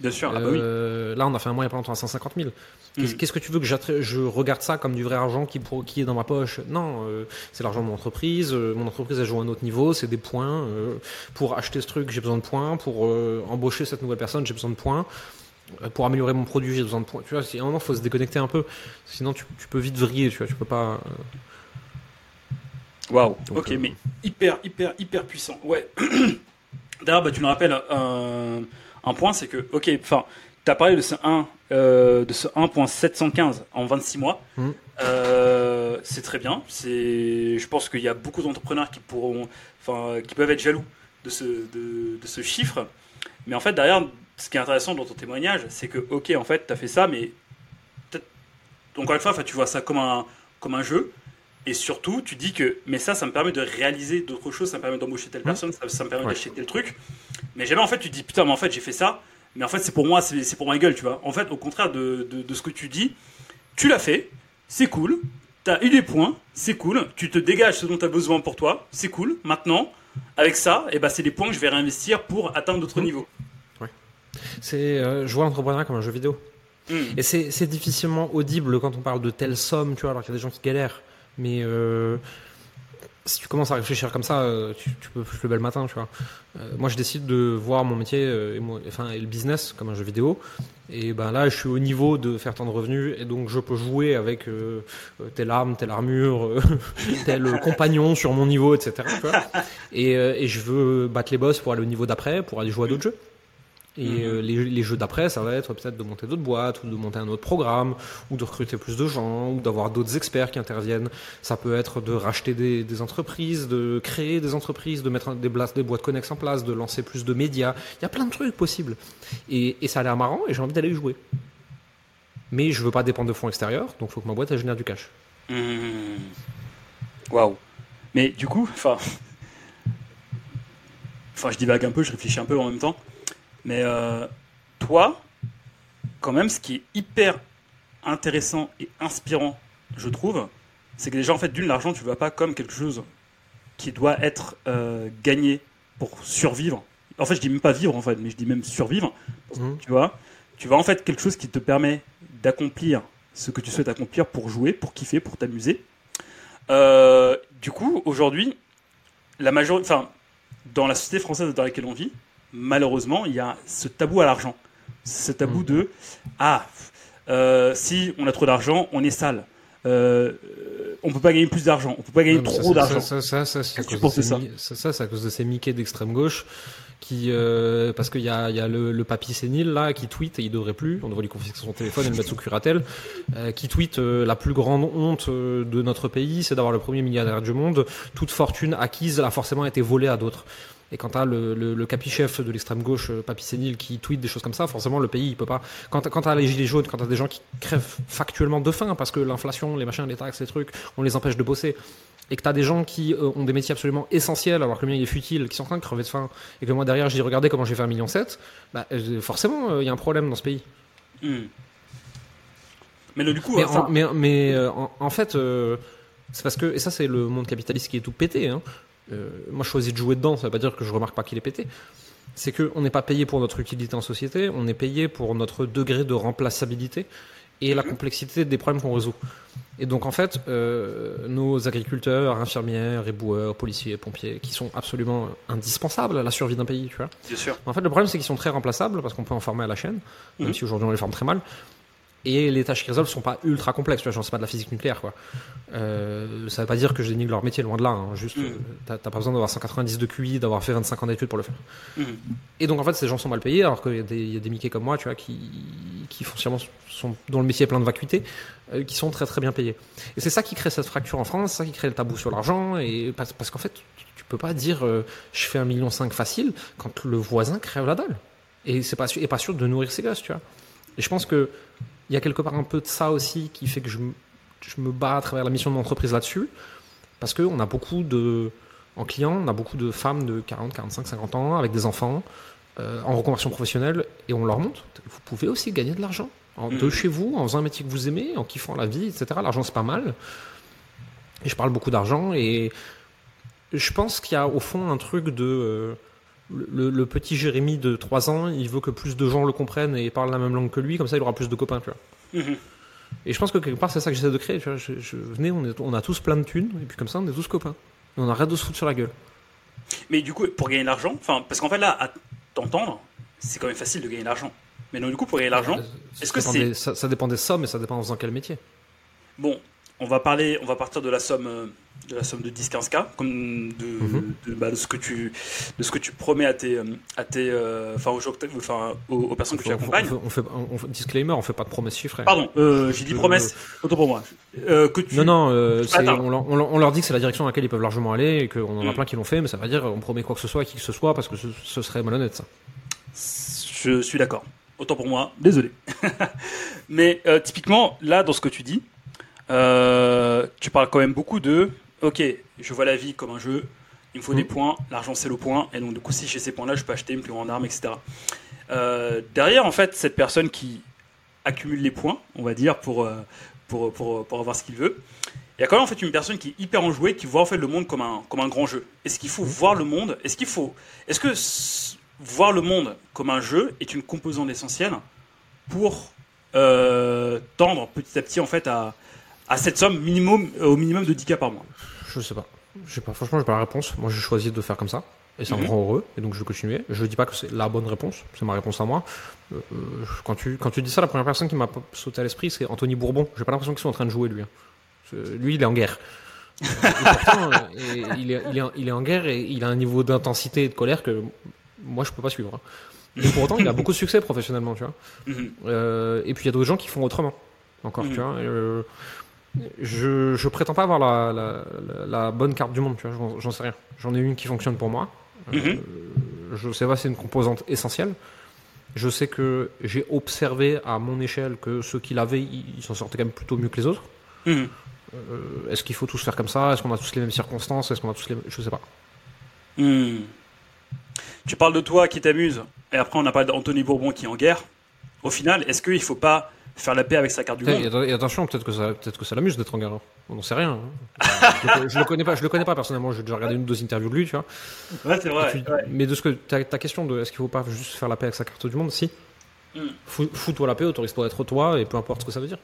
Bien sûr. Ah bah oui. Euh, là, on a fait un mois il n'y a pas longtemps à 150 000. Mm. Qu'est-ce que tu veux que je regarde ça comme du vrai argent qui, qui est dans ma poche? Non, euh, c'est l'argent de mon entreprise. Euh, mon entreprise, elle joue à un autre niveau. C'est des points. pour acheter ce truc, j'ai besoin de points. Pour embaucher cette nouvelle personne, j'ai besoin de points. Pour améliorer mon produit, j'ai besoin de points. Tu vois, à un moment, il faut se déconnecter un peu. Sinon, tu, peux vite vriller. Tu vois, tu peux pas. Waouh. Ok, mais hyper, hyper, hyper puissant. Ouais. D'ailleurs, bah, tu me rappelles un point, c'est que, ok, enfin, tu as parlé de ce 1, euh, de ce 1.715 en 26 mois. Mmh. Euh, c'est très bien. C'est, je pense qu'il y a beaucoup d'entrepreneurs qui pourront, enfin, qui peuvent être jaloux de ce, de, ce chiffre. Mais en fait, derrière, ce qui est intéressant dans ton témoignage, c'est que, ok, en fait, tu as fait ça, mais encore une fois, tu vois ça comme un, comme un jeu. Et surtout, tu dis que, mais ça, ça me permet de réaliser d'autres choses, ça me permet d'embaucher telle mmh. personne, ça, me permet d'acheter tel truc. Mais jamais, en fait, tu dis, putain, mais en fait, j'ai fait ça, mais en fait, c'est pour moi, c'est pour ma gueule, tu vois. En fait, au contraire de, de, ce que tu dis, tu l'as fait, c'est cool, t'as eu des points, c'est cool, tu te dégages ce dont tu as besoin pour toi, c'est cool. Maintenant, avec ça, et eh ben, c'est des points que je vais réinvestir pour atteindre d'autres mmh. niveaux. Ouais. C'est, euh, je vois l'entrepreneuriat comme un jeu vidéo. Mmh. Et c'est difficilement audible quand on parle de telle somme, tu vois, alors qu'il y a des gens qui galèrent. Mais euh, si tu commences à réfléchir comme ça, euh, tu, peux plus le bel matin, tu vois. Euh, moi, je décide de voir mon métier et, enfin, le business comme un jeu vidéo. Et ben là, je suis au niveau de faire tant de revenus et donc je peux jouer avec telle arme, telle armure, tel compagnon sur mon niveau, etc. Et, et, je veux battre les boss pour aller au niveau d'après, pour aller jouer à d'autres jeux. Et mhm. euh, les, jeux d'après, ça va être peut-être de monter d'autres boîtes, ou de monter un autre programme, ou de recruter plus de gens, ou d'avoir d'autres experts qui interviennent. Ça peut être de racheter des, entreprises, de créer des entreprises, de mettre des, des boîtes connexes en place, de lancer plus de médias. Il y a plein de trucs possibles. Et, ça a l'air marrant, et j'ai envie d'aller y jouer. Mais je veux pas dépendre de fonds extérieurs, donc il faut que ma boîte elle génère du cash. Mhm. Waouh. Mais du coup, enfin, enfin, je divague un peu, je réfléchis un peu en même temps. Mais euh, toi, quand même, ce qui est hyper intéressant et inspirant, je trouve, c'est que déjà, en fait, d'une, l'argent, tu ne vois pas comme quelque chose qui doit être euh, gagné pour survivre. En fait, je dis même pas vivre, en fait, mais je dis même survivre. Mmh. Tu vois Tu vois, en fait, quelque chose qui te permet d'accomplir ce que tu souhaites accomplir pour jouer, pour kiffer, pour t'amuser. Euh, du coup, aujourd'hui, la majorité, enfin, dans la société française dans laquelle on vit, malheureusement, il y a ce tabou à l'argent. Ce tabou mm. de Ah, euh, si on a trop d'argent, on est sale. Euh, on peut pas gagner plus d'argent, on peut pas gagner trop d'argent. Ça, ça, ça, c'est à, cause de ces Mickey d'extrême gauche qui, euh, parce qu'il y a, y a le, le, papy sénile là qui tweet et il devrait plus, on devrait lui confisquer son téléphone et le mettre sous curatelle, euh, qui tweet la plus grande honte de notre pays, c'est d'avoir le premier milliardaire du monde. Toute fortune acquise a forcément été volée à d'autres. Et quand tu as le, le, le capichef de l'extrême gauche, euh, Papy Sénile, qui tweet des choses comme ça, forcément le pays il peut pas. Quand, tu as les gilets jaunes, quand tu as des gens qui crèvent factuellement de faim parce que l'inflation, les machins, les taxes, les trucs, on les empêche de bosser, et que tu as des gens qui euh, ont des métiers absolument essentiels alors que le mien il est futile, qui sont en train de crever de faim, et que moi derrière je dis regardez comment j'ai fait un million sept, bah, euh, forcément il y a un problème dans ce pays. Hmm. Mais le, du coup, mais, en, mais, en, fait, c'est parce que et ça c'est le monde capitaliste qui est tout pété. Hein. Euh, moi je choisis de jouer dedans, ça veut pas dire que je remarque pas qu'il est pété. C'est qu'on n'est pas payé pour notre utilité en société, on est payé pour notre degré de remplaçabilité. et la complexité des problèmes qu'on résout. Et donc en fait, euh, nos agriculteurs, infirmières, éboueurs, policiers, pompiers, qui sont absolument indispensables à la survie d'un pays, tu vois. Bien sûr. En fait, le problème c'est qu'ils sont très remplaçables parce qu'on peut en former à la chaîne, même Mhm. si aujourd'hui on les forme très mal. Et les tâches qu'ils résolvent sont pas ultra complexes, tu vois, genre c'est pas de la physique nucléaire, quoi. Euh, ça veut pas dire que je dénigre leur métier, loin de là. hein. Juste, euh, t'as pas besoin d'avoir 190 de QI, d'avoir fait 25 ans d'études pour le faire. Mhm. Et donc en fait, ces gens sont mal payés, alors qu'il y a des, il y a des Mickey comme moi, tu vois, qui, qui foncièrement sont, dont le métier est plein de vacuité, euh, qui sont très très bien payés. Et c'est ça qui crée cette fracture en France, c'est ça qui crée le tabou sur l'argent, et parce, parce qu'en fait, tu, tu peux pas dire euh, je fais un million cinq facile quand le voisin crève la dalle. Et c'est pas sûr, et pas sûr de nourrir ses gosses, tu vois. Et je pense que il y a quelque part un peu de ça aussi qui fait que je, me- je me bats à travers la mission de l'entreprise là-dessus, parce qu'on a beaucoup de en client, on a beaucoup de femmes de 40, 45, 50 ans avec des enfants euh, en reconversion professionnelle et on leur montre vous pouvez aussi gagner de l'argent en, de Mhm. chez vous, en faisant un métier que vous aimez, en kiffant la vie, etc. L'argent c'est pas mal. Et je parle beaucoup d'argent et je pense qu'il y a au fond un truc de euh, le, le petit Jérémy de 3 ans, il veut que plus de gens le comprennent et parlent la même langue que lui, comme ça il aura plus de copains, tu vois. Mhm. Et je pense que quelque part, c'est ça que j'essaie de créer. Tu vois. Je, je- venez, on, est- on a tous plein de thunes, et puis comme ça, on est tous copains. Et on arrête de se foutre sur la gueule. Mais du coup, pour gagner de l'argent, parce qu'en fait là, à t'entendre, c'est quand même facile de gagner de l'argent. Mais donc du coup, pour gagner de l'argent, est-ce que c'est- ça, ça dépend des sommes, et ça dépend en faisant quel métier. bon, on va parler, on va partir de la somme, euh, de la somme de 10-15K, comme de, Mhm. de, bah, de ce que tu, de ce que tu promets à tes, euh, à tes, euh, enfin, aux, que t'as- enfin, aux, aux personnes que tu on, accompagnes. fait, on, fait, on fait- disclaimer, on fait pas de promesses chiffrées. Pardon, euh, j'ai dit Euh, promesse, autant pour moi. Euh, que tu, Non, non, euh, on, leur, on on dit que c'est la direction dans laquelle ils peuvent largement aller, et qu'on en a Mm. plein qui l'ont fait, mais ça veut dire on promet quoi que ce soit à qui que ce soit, parce que ce, ce serait malhonnête, ça. Je suis d'accord. Autant pour moi, désolé. Mais euh, typiquement, là, dans ce que tu dis, euh, tu parles quand même beaucoup de Ok, je vois la vie comme un jeu, il me faut des points, l'argent c'est le point, et donc du coup, si j'ai ces points-là, je peux acheter une plus grande arme, etc. Euh, derrière, en fait, cette personne qui accumule les points, on va dire, pour, euh, pour, pour, pour avoir ce qu'il veut, il y a quand même en fait une personne qui est hyper enjouée, qui voit en fait le monde comme un, comme un grand jeu. Est-ce qu'il faut voir le monde? Est-ce qu'il faut Est-ce que voir le monde comme un jeu est une composante essentielle pour euh, tendre petit à petit en fait à, à cette somme minimum au minimum de 10K par mois Je sais pas. Je sais pas. Franchement, j'ai pas la réponse. Moi, j'ai choisi de faire comme ça. Et ça Mhm. me rend heureux. Et donc, je vais continuer. Je dis pas que c'est la bonne réponse. C'est ma réponse à moi. Euh, euh, quand, tu, quand tu dis ça, la première personne qui m'a sauté à l'esprit, c'est Anthony Bourbon. J'ai pas l'impression qu'ils sont en train de jouer, lui. hein. Lui, il est en guerre. Euh, et pourtant, euh, et il, est, il, est, il est en guerre et il a un niveau d'intensité et de colère que moi, je peux pas suivre. hein. Et pour autant, il a beaucoup de succès professionnellement, tu vois. Mhm. Euh, et puis il y a d'autres gens qui font autrement. Encore, Mhm. tu vois. Euh, je, je prétends pas avoir la, la, la- la bonne carte du monde, tu vois. J'en, sais rien. J'en ai une qui fonctionne pour moi. Euh, Mhm. je sais pas, c'est une composante essentielle. Je sais que j'ai observé à mon échelle que ceux qui l'avaient, ils s'en sortaient quand même plutôt mieux que les autres. Mhm. Euh, est-ce qu'il faut tous faire comme ça? Est-ce qu'on a tous les mêmes circonstances? Est-ce qu'on a tous les Je sais pas. Mhm. Tu parles de toi qui t'amuse, et après on a parlé d'Anthony Bourbon qui est en guerre. Au final, est-ce qu'il faut pas faire la paix avec sa carte du monde et attention, peut-être que ça, peut-être que ça l'amuse d'être en guerre. On n'en sait rien. hein. je, le, je le connais pas. Je le connais pas personnellement. J'ai déjà regardé une ou deux interviews de lui, tu vois. Ouais, c'est vrai. Mais de ce que ta, ta question de est-ce qu'il faut pas juste faire la paix avec sa carte du monde, si. Mm. Fous- Fous-toi la paix, autorise-toi à être toi, et peu importe ce que ça veut dire.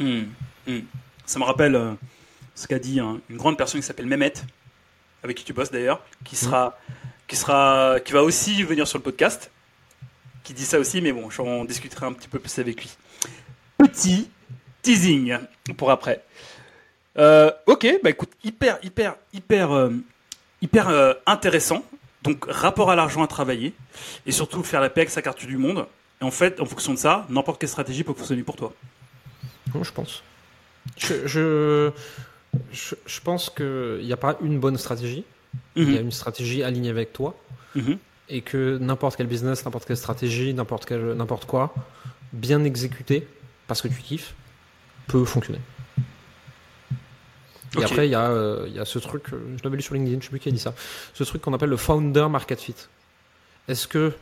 Hmm, hmm. Ça me rappelle euh, ce qu'a dit un- une grande personne qui s'appelle Mehmet, avec qui tu bosses d'ailleurs, qui sera, qui sera, qui va aussi venir sur le podcast, qui dit ça aussi, mais bon, j'en discuterai un petit peu plus avec lui. Petit teasing pour après. Euh, ok, bah écoute, hyper, hyper, hyper, euh, hyper euh, intéressant. Donc rapport à l'argent à travailler et surtout faire la paix avec sa carte du monde. Et en fait, en fonction de ça, n'importe quelle stratégie peut fonctionner pour toi. Non, je pense. Je, je, je, je pense qu'il n'y a pas une bonne stratégie. Il y a Mhm. une stratégie alignée avec toi. Mhm. Et que n'importe quel business, n'importe quelle stratégie, n'importe quel, n'importe quoi, bien exécuté, parce que tu kiffes, peut fonctionner. Et après, il y, a, euh, il y a ce truc, euh, je l'avais lu sur LinkedIn, je sais plus qui a dit ça, ce truc qu'on appelle le founder market fit. Est-ce que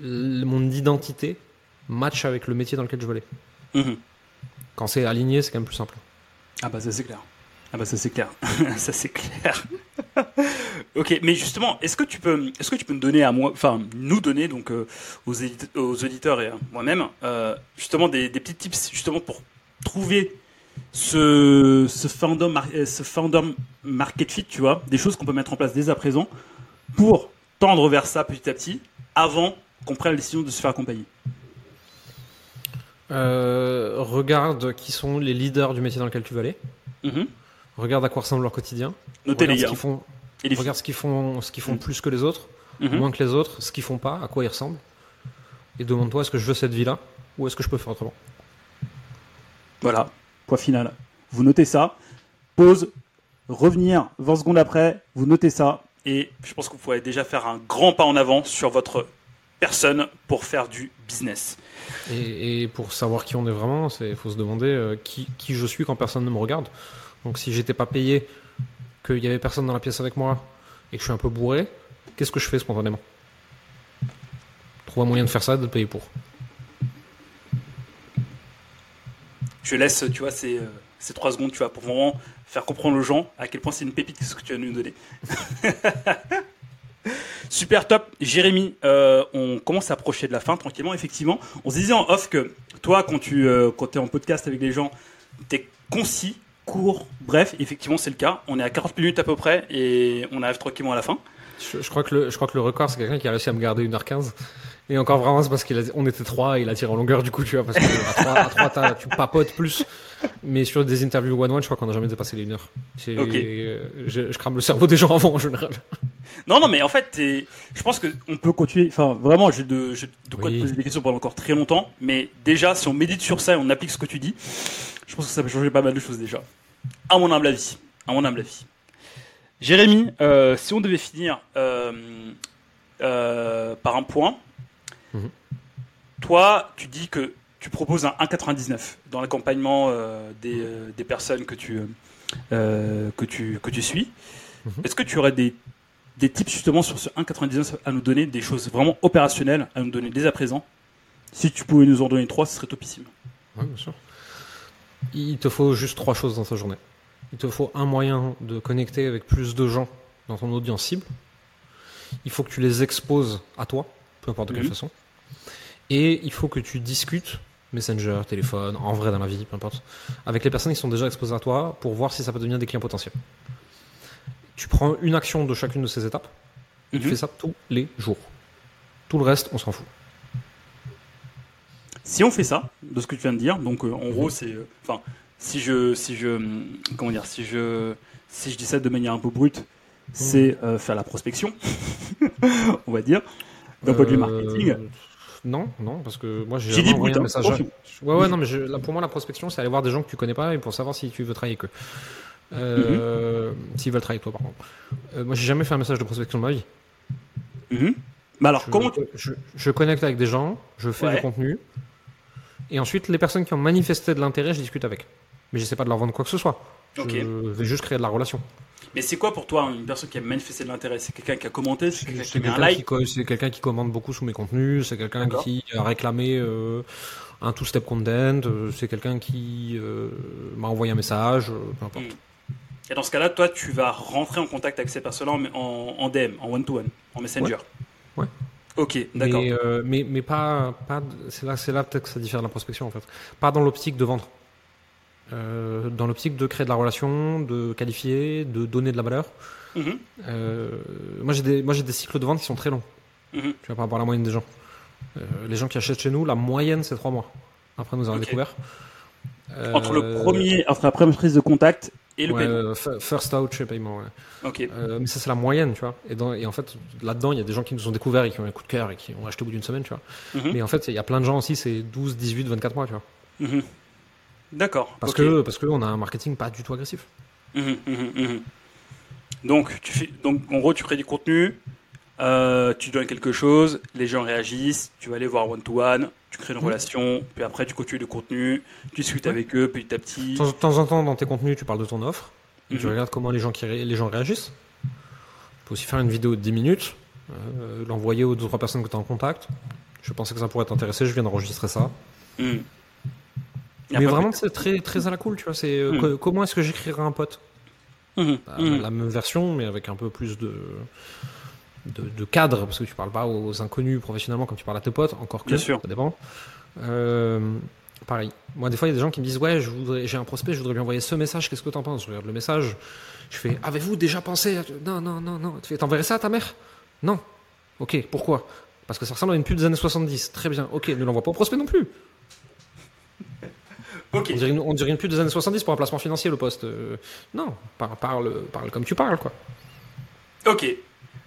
mon identité match avec le métier dans lequel je veux aller? Mhm. Quand c'est aligné, c'est quand même plus simple. Ah bah ça c'est clair. Ah bah ça c'est clair. ça c'est clair. ok, mais justement, est-ce que tu peux, est-ce que tu peux me donner à moi, enfin, nous donner donc aux, aux, auditeurs et à moi-même, justement des, des petits tips justement pour trouver ce, ce fandom, ce fandom market fit, tu vois, des choses qu'on peut mettre en place dès à présent pour tendre vers ça petit à petit avant qu'on prenne la décision de se faire accompagner euh, Regarde qui sont les leaders du métier dans lequel tu veux aller. Mhm. Regarde à quoi ressemble leur quotidien. Notez les gars. font, regarde ce qu'ils font, ce qu'ils font mhm. plus que les autres, mhm. moins que les autres, ce qu'ils font pas, à quoi ils ressemblent. Et demande-toi est-ce que je veux cette vie-là ou est-ce que je peux faire autrement? Voilà, point final. Vous notez ça, pause, revenir 20 secondes après, vous notez ça. Et je pense que vous pouvez déjà faire un grand pas en avant sur votre personne pour faire du business. Et, pour savoir qui on est vraiment, il faut se demander euh, qui, qui, je suis quand personne ne me regarde. Donc si j'étais pas payé, qu'il y avait personne dans la pièce avec moi et que je suis un peu bourré, qu'est-ce que je fais spontanément? Trouve un moyen de faire ça, de payer pour. Je laisse, tu vois, ces, euh, ces trois secondes, tu vois, pour vraiment faire comprendre aux gens à quel point c'est une pépite ce que tu vas nous donner. Super top. Jérémy, euh, on commence à approcher de la fin tranquillement. Effectivement, on se disait en off que toi, quand tu euh, quand es en podcast avec les gens, tu es concis, court, bref. Effectivement, c'est le cas. On est à 40 minutes à peu près et on arrive tranquillement à la fin. Je, crois, que le, je crois que le record, c'est quelqu'un qui a réussi à me garder 1h15. Et encore vraiment, c'est parce qu'on était trois et il a tiré en longueur du coup, tu vois, parce que à trois, tu papotes plus. Mais sur des interviews one-one, je crois qu'on n'a jamais dépassé les 1 heure. Euh, je, je, crame le cerveau des gens avant en général. Non, non, mais en fait, je pense qu'on peut continuer. Enfin, vraiment, j'ai de, de quoi te poser des questions pendant encore très longtemps. Mais déjà, si on médite sur ça et on applique ce que tu dis, je pense que ça peut changer pas mal de choses déjà. À mon humble avis. À mon humble avis. Jérémy, euh, si on devait finir euh, par un point, Mhm. Toi, tu dis que tu proposes un 1,99 dans l'accompagnement euh, euh, des, personnes que tu, euh, que tu, que tu suis. Mhm. Est-ce que tu aurais des, des tips justement sur ce 1,99 à nous donner, des choses vraiment opérationnelles à nous donner dès à présent? Si tu pouvais nous en donner trois, ce serait topissime. Oui, bien sûr. Il te faut juste trois choses dans ta journée. Il te faut un moyen de connecter avec plus de gens dans ton audience cible. Il faut que tu les exposes à toi, peu importe de quelle façon. Et il faut que tu discutes, Messenger, téléphone, en vrai dans la vie, peu importe, avec les personnes qui sont déjà exposées à toi pour voir si ça peut devenir des clients potentiels. Tu prends une action de chacune de ces étapes et tu mhm. fais ça tous les jours. Tout le reste, on s'en fout. Si on fait ça, de ce que tu viens de dire, donc euh, en gros, c'est. Euh, enfin, si je. Si je. Comment dire Si je. Si je dis ça de manière un peu brute, c'est euh, faire la prospection, on va dire, d'un point de vue marketing. Non, non, parce que moi j'ai jamais envoyé un hein. message. Ouais, ouais, non, mais pour moi la prospection, c'est aller voir des gens que tu connais pas et pour savoir si tu veux travailler avec eux. Euh, mhm. S'ils veulent travailler avec toi, par contre. Euh, moi, j'ai jamais fait un message de prospection de ma vie. Mhm. Mais alors, je, comment je, connecte avec des gens, je fais du contenu, et ensuite les personnes qui ont manifesté de l'intérêt, je discute avec. Mais je sais pas de leur vendre quoi que ce soit. Je vais juste créer de la relation. Mais c'est quoi pour toi une personne qui a manifesté de l'intérêt? C'est quelqu'un qui a commenté? C'est quelqu'un qui a mis un like? C'est quelqu'un qui commande beaucoup sous mes contenus C'est quelqu'un qui a réclamé euh, un two-step content euh, C'est quelqu'un qui euh, m'a envoyé un message Peu importe. Hmm. Et dans ce cas-là, toi, tu vas rentrer en contact avec ces personnes-là en, en, DM, en one-to-one, en Messenger? Ouais. Ok, d'accord. Mais, mais, pas, pas c'est là, c'est là peut-être que ça diffère de la prospection en fait. Pas dans l'optique de vendre. Euh, dans l'optique de créer de la relation, de qualifier, de donner de la valeur. Mhm. Euh, moi, j'ai des, moi, j'ai des cycles de vente qui sont très longs. Mhm. Tu vois, par rapport à la moyenne des gens. Euh, les gens qui achètent chez nous, la moyenne, c'est trois mois. Après nous avoir découvert. Entre le premier, entre la première prise de contact et le paiement. First out chez paiement, ouais. Ok. mais ça, c'est la moyenne, tu vois. Et, dans, et en fait, là-dedans, il y a des gens qui nous ont découvert et qui ont un coup de cœur et qui ont acheté au bout d'une semaine, tu vois. Mhm. Mais en fait, il y a plein de gens aussi, c'est 12, 18, 24 mois, tu vois. D'accord. Parce que parce qu'on a un marketing pas du tout agressif. Mmh, mmh, mmh, donc tu fais donc en gros tu crées du contenu, euh, tu donnes quelque chose, les gens réagissent, tu vas aller voir one to one, tu crées une relation, puis après tu continues le contenu, tu discutes avec eux petit à petit. De temps en temps dans tes contenus tu parles de ton offre, tu regardes comment les gens qui les gens réagissent. Tu peux aussi faire une vidéo de 10 minutes, euh, l'envoyer aux deux trois personnes que tu as en contact. Je pensais que ça pourrait t'intéresser, je viens d'enregistrer ça. Mais vraiment, c'est très, très à la cool, tu vois. C'est euh, comment est-ce que j'écrirai un pote? Mmh. la même version, mais avec un peu plus de, de, de cadre, parce que tu parles pas aux inconnus professionnellement comme tu parles à tes potes, encore que Bien sûr. ça dépend. Euh, pareil. Moi, des fois, il y a des gens qui me disent Ouais, j'ai un prospect, je voudrais lui envoyer ce message, qu'est-ce que t'en penses? Je regarde le message, je fais Avez-vous déjà pensé à... Non, non, non, non. Tu fais T'enverrais ça à ta mère? Non. Ok, pourquoi? Parce que ça ressemble à une pub des années 70. Très bien, ok, ne l'envoie pas au prospect non plus. On dirait, une, on dirait une pub des années 70 pour un placement financier, le poste. Euh, non, parle, parle, parle comme tu parles, quoi. Ok.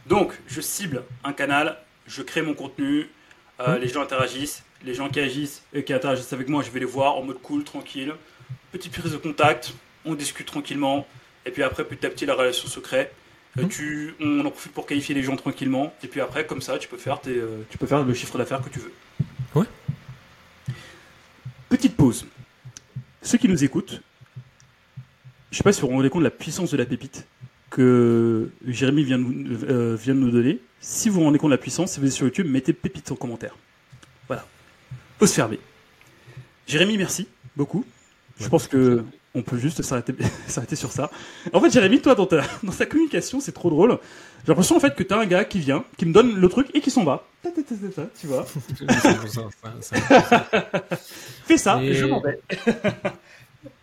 Donc, je cible un canal, je crée mon contenu, euh, Mhm. les gens interagissent, les gens qui agissent et qui interagissent avec moi, je vais les voir en mode cool, tranquille. Petite prise de contact, on discute tranquillement, et puis après, petit à petit, la relation se crée. Euh, tu, on en profite pour qualifier les gens tranquillement, et puis après, comme ça, tu peux faire, tes, euh, tu peux faire le chiffre d'affaires que tu veux. Ouais. Petite pause. Ceux qui nous écoutent, je sais pas si vous vous rendez compte de la puissance de la pépite que Jérémy vient de, nous- euh, vient de nous donner. Si vous vous rendez compte de la puissance, si vous êtes sur YouTube, mettez pépite en commentaire. Voilà. Pause fermée. Jérémy, merci beaucoup. Je Ouais. pense que on peut juste s'arrêter s'arrêter sur ça. En fait, Jérémy, toi, dans ta, dans ta communication, c'est trop drôle. J'ai l'impression en fait que t'as un gars qui vient, qui me donne le truc et qui s'en va. Tu vois Fais ça, Et- je m'en vais.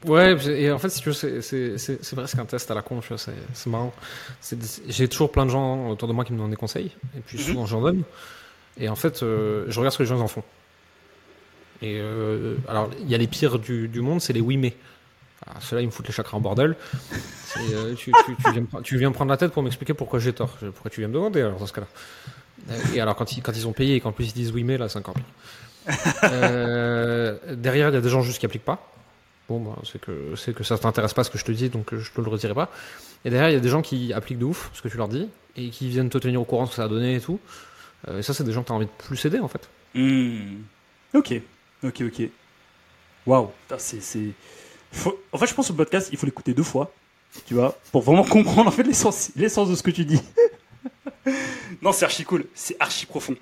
Ouais, et en fait, si tu veux, c'est- presque un test à la con, tu vois, c'est marrant. J'ai toujours plein de gens autour de moi qui me donnent des conseils, et puis Mhm. souvent j'en donne. Et en fait, euh, je regarde ce que les gens en font. Et euh, alors, il y a les pires du, du monde, c'est les oui mais. Ah, Ceux-là, ils me foutent les chakras en bordel. Euh, tu, tu- tu viens tu viens me prendre la tête pour m'expliquer pourquoi j'ai tort. Pourquoi tu viens me demander alors dans ce cas-là Et alors, quand ils, quand ils ont payé et qu'en plus ils disent oui mais, là, c'est encore pire. Derrière, il y a des gens juste qui appliquent pas. Bon, bah, c'est que, c'est que ça t'intéresse pas ce que je te dis, donc euh, je te le redirai pas. Et derrière, il y a des gens qui appliquent de ouf ce que tu leur dis et qui viennent te tenir au courant de ce que ça a donné et tout. Euh, et ça, c'est des gens que tu as envie de plus aider en fait. Hmm. Ok, ok, ok. Waouh, c'est. Faut- En fait, je pense que le podcast, il faut l'écouter deux fois, tu vois, pour vraiment comprendre en fait l'essence, l'essence de ce que tu dis. non, c'est archi cool, c'est archi profond.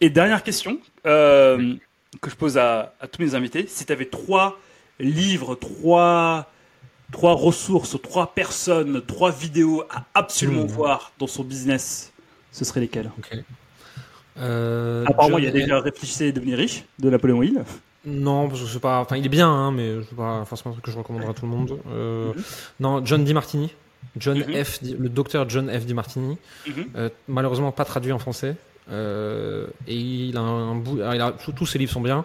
Et dernière question euh, que je pose à, à tous mes invités, si tu avais trois livres, trois, trois ressources, trois personnes, trois vidéos à absolument Mmh. voir dans son business, ce seraient lesquelles? Ok. Euh, Apparemment, il y a déjà Réfléchissez et devenir riche de Napoléon Hill. Non, parce que c'est pas. Enfin, il est bien, hein, mais c'est pas forcément que je recommanderais à tout le monde. Euh, Mhm. Non, John Di Martini. John Mhm. F. Di- le docteur John F. Di Martini. Mhm. Euh, malheureusement, pas traduit en français. Euh, et il a un bout. il a- tous ses livres sont bien,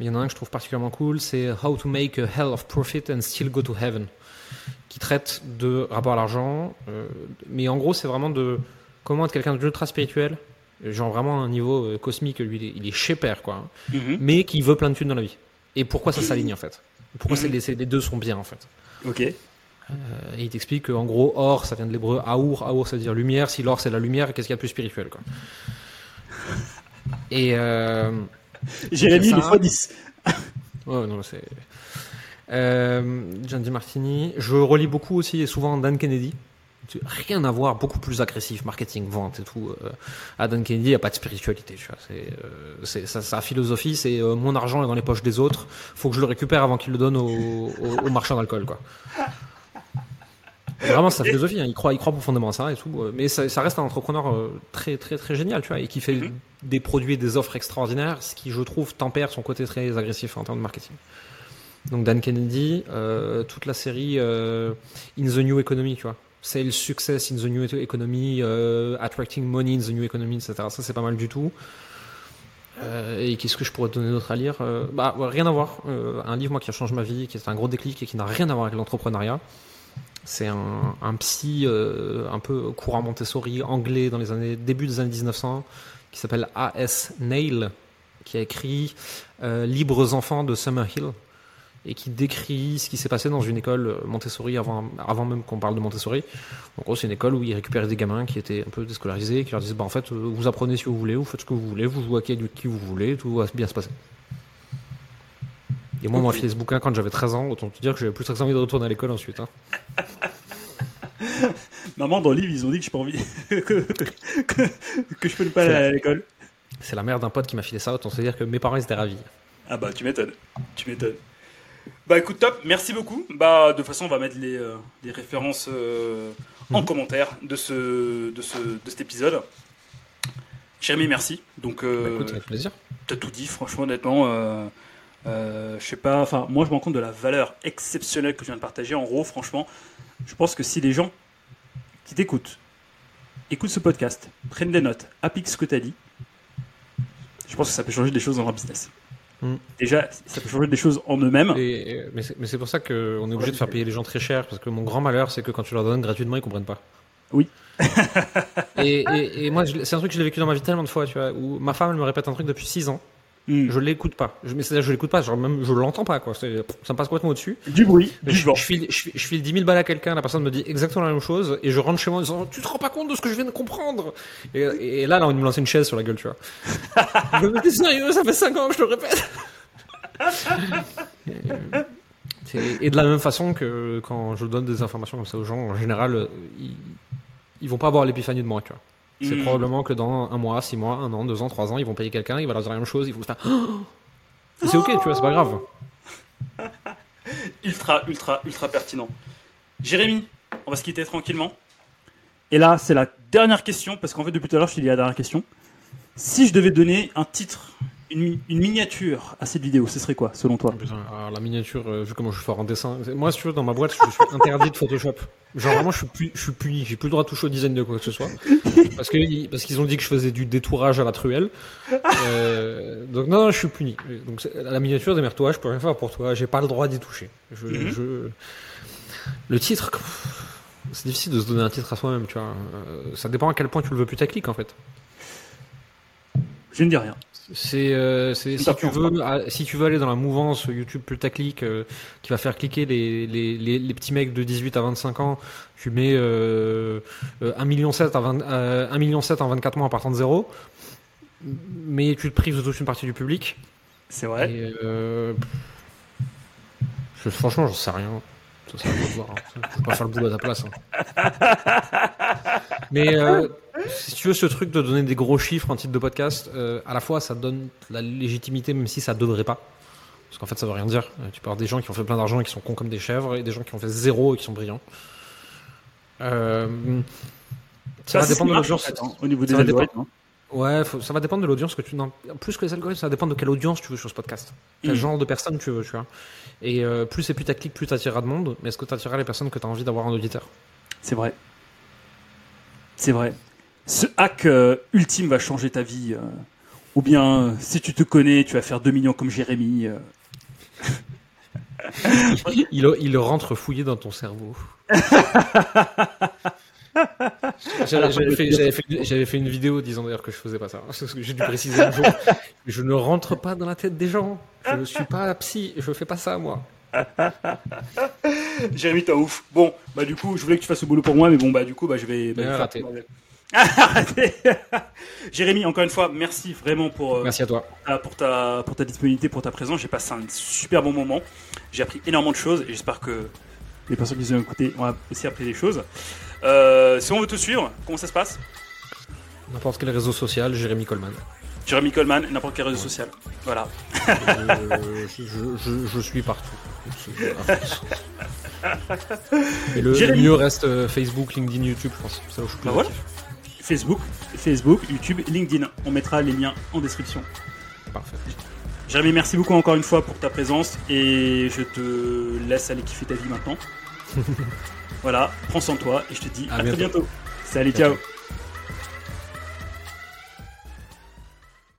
mais il y en a un que je trouve particulièrement cool. C'est How to Make a Hell of Profit and Still Go to Heaven, qui traite de rapport à l'argent. euh, mais en gros, c'est vraiment de comment être quelqu'un d'ultra spirituel, genre vraiment à un niveau euh, cosmique. Lui, il est, chez père, quoi. hein Mhm. mais qui veut plein de thunes dans la vie. Et pourquoi ça s'aligne en fait? Pourquoi Mhm. les, deux sont bien en fait? Ok. Euh, Et il t'explique qu'en gros, or, ça vient de l'hébreu aour, aour, ça veut dire lumière. Si l'or c'est la lumière, qu'est-ce qu'il y a de plus spirituel quoi? Et euh, Jérémy, Ça- le x10. ouais, non, c'est euh, John Martini. Je relis beaucoup aussi et souvent Dan Kennedy. Rien à voir, beaucoup plus agressif, marketing, vente et tout. Euh, à Dan Kennedy, il n'y a pas de spiritualité. Tu vois. C'est, euh, sa, sa philosophie, c'est euh, mon argent est dans les poches des autres. faut que je le récupère avant qu'il le donne au, au, au marchand d'alcool. Quoi. Vraiment, sa philosophie, hein, il, croit, il croit profondément à ça et tout. euh, Mais ça, ça reste un entrepreneur euh, très, très, très génial, tu vois, et qui fait Mhm. des produits et des offres extraordinaires, ce qui, je trouve, tempère son côté très agressif en termes de marketing. Donc Dan Kennedy, euh, toute la série euh, In the New Economy, tu vois. Sales Success in the New Economy, euh, Attracting Money in the New Economy, etc. Ça, c'est pas mal du tout. Euh, et qu'est-ce que je pourrais te donner d'autre à lire Euh, Bah, rien à voir. Euh, un livre, moi, qui a changé ma vie, qui est un gros déclic et qui n'a rien à voir avec l'entrepreneuriat. C'est un, un psy euh, un peu courant Montessori anglais dans les années début des années 1900 qui s'appelle A.S. Nail, qui a écrit euh, Libres enfants de Summerhill et qui décrit ce qui s'est passé dans une école Montessori avant, même qu'on parle de Montessori. En gros, c'est une école où ils récupéraient des gamins qui étaient un peu déscolarisés, qui leur disaient bah, en fait, euh, vous apprenez si vous voulez, vous faites ce que vous voulez, vous jouez qui, qui vous voulez, tout va bien se passer. Et moi, on m'a filé ce bouquin quand j'avais 13 ans, autant te dire que j'avais plus très envie de retourner à l'école ensuite. hein. Maman, dans le livre, ils ont dit que je peux envie que, que, que je peux ne pas aller à l'école. C'est la mère d'un pote qui m'a filé ça, autant te dire que mes parents ils étaient ravis. Ah bah tu m'étonnes, tu m'étonnes. Bah écoute, top, merci beaucoup. Bah de toute façon, on va mettre les, euh, les références euh, en Mhm. commentaire de, ce, de, ce, de cet épisode. Jérémy, merci. Donc, Bah, euh, écoute, avec plaisir. t'as tout dit, franchement, honnêtement. Euh, je sais pas, enfin, moi je me rends compte de la valeur exceptionnelle que tu viens de partager. En gros, franchement, je pense que si les gens qui t'écoutent écoutent ce podcast, prennent des notes, appliquent ce que tu as dit, je pense que ça peut changer des choses dans leur business. Mm. Déjà, ça peut changer des choses en eux-mêmes. Et- et- mais c'est pour ça qu'on est obligé de faire payer les gens très cher, parce que mon grand malheur, c'est que quand tu leur donnes gratuitement, ils comprennent pas. Oui. et, et- et moi, je c'est un truc que je l'ai vécu dans ma vie tellement de fois, tu vois, où ma femme, elle me répète un truc depuis 6 ans, Mm. je l'écoute pas. Je, mais c'est-à-dire, je l'écoute pas, genre même, je l'entends pas, quoi. C'est- Ça me passe complètement au-dessus. Du bruit, du Je, vent. je file, je, file- je file 10 000 balles à quelqu'un, la personne me dit exactement la même chose, et je rentre chez moi en disant Tu te rends pas compte de ce que je viens de comprendre? Et, et là, là, on me lancer une chaise sur la gueule, tu vois. Je me dis, T'es sérieux, ça fait 5 ans que je te le répète et, de la même façon que quand je donne des informations comme ça aux gens, en général, ils, ils vont pas avoir l'épiphanie de moi, tu vois. C'est Mm. probablement que dans un mois, six mois, un an, deux ans, trois ans, ils vont payer quelqu'un, il va leur dire la même chose, ils vont se faire Et c'est ok, tu vois, c'est pas grave. ultra, ultra, ultra pertinent. Jérémy, on va se quitter tranquillement. Et là, c'est la dernière question, parce qu'en fait, depuis tout à l'heure, je t'ai dit la dernière question. Si je devais donner un titre, une, mi- une miniature à cette vidéo, ce serait quoi, selon toi? Alors, la miniature, euh, vu comment je suis fort en dessin. Moi, si tu veux, dans ma boîte, je suis interdit de Photoshop. Genre, vraiment, je suis, pu- je suis puni. J'ai plus le droit de toucher au design de quoi que ce soit. Parce qu'ils ont dit que je faisais du détourage à la truelle. Euh, donc, non, non, je suis puni. Donc, la miniature, démerde-toi, je peux rien faire pour toi. J'ai pas le droit d'y toucher. Je, Mhm. je- Le titre, c'est difficile de se donner un titre à soi-même, tu vois. Euh, ça dépend à quel point tu le veux putaclic, en fait. Je ne dis rien. C'est euh, si si tu veux aller dans la mouvance YouTube putaclic euh, qui va faire cliquer les, les, les, les petits mecs de 18 à 25 ans, tu mets euh, euh, 1 million 7 à 20, euh, 1 million 7 en 24 mois en partant de zéro, mais tu te prives de toute une partie du public. C'est vrai. Et, euh, je- franchement, j'en sais rien. Ça, c'est à toi de voir, hein. Pas faire le boulot à ta place. hein. Mais euh, si tu veux ce truc de donner des gros chiffres en titre de podcast, euh, à la fois ça donne la légitimité, même si ça devrait pas. Parce qu'en fait, ça veut rien dire. Euh, Tu avoir des gens qui ont fait plein d'argent et qui sont cons comme des chèvres, et des gens qui ont fait zéro et qui sont brillants. Euh, ça va dépendre de l'audience. hein, au niveau des Ça algorithmes. Ouais, faut- ça va dépendre de l'audience que tu. Non, plus que les algorithmes, ça va dépendre de quelle audience tu veux sur ce podcast. Quel Mm. genre de personne tu veux, tu vois. Et euh, plus c'est putaclic, plus t'attireras de monde. Mais est-ce que t'attireras les personnes que t'as envie d'avoir en auditeur? C'est vrai. C'est vrai. Ce hack euh, ultime va changer ta vie. euh, ou bien, si tu te connais, tu vas faire 2 millions comme Jérémy. il, il rentre fouillé dans ton cerveau. J'avais j'avais fait, une vidéo disant d'ailleurs que je faisais pas ça. J'ai dû préciser un jour. Je ne rentre pas dans la tête des gens. Je ne suis pas psy. Je fais pas ça, moi. Jérémy, t'as ouf. Bon, bah du coup, je voulais que tu fasses le boulot pour moi, mais bon, bah du coup, bah je vais. bah, raté. Jérémy, encore une fois, merci vraiment pour, euh, Merci à toi. ah, pour, ta, pour ta disponibilité, pour ta présence. J'ai passé un super bon moment. J'ai appris énormément de choses et j'espère que les personnes qui nous ont écoutés ont aussi appris des choses. Euh, si on veut te suivre, comment ça se passe? N'importe quel réseau social, Jérémy Coleman. Jérémy Coleman, n'importe quel réseau social. Voilà. je, je- je- je suis partout. Et le, Jérémy. mieux reste euh, Facebook, LinkedIn, YouTube, je pense. Où je suis plus Bah voilà. Facebook, Facebook, YouTube, LinkedIn. On mettra les liens en description. Parfait. Jérémy, merci beaucoup encore une fois pour ta présence et je te laisse aller kiffer ta vie maintenant. voilà, prends soin de toi et je te dis À à, très bientôt. Salut, Ciao, ciao.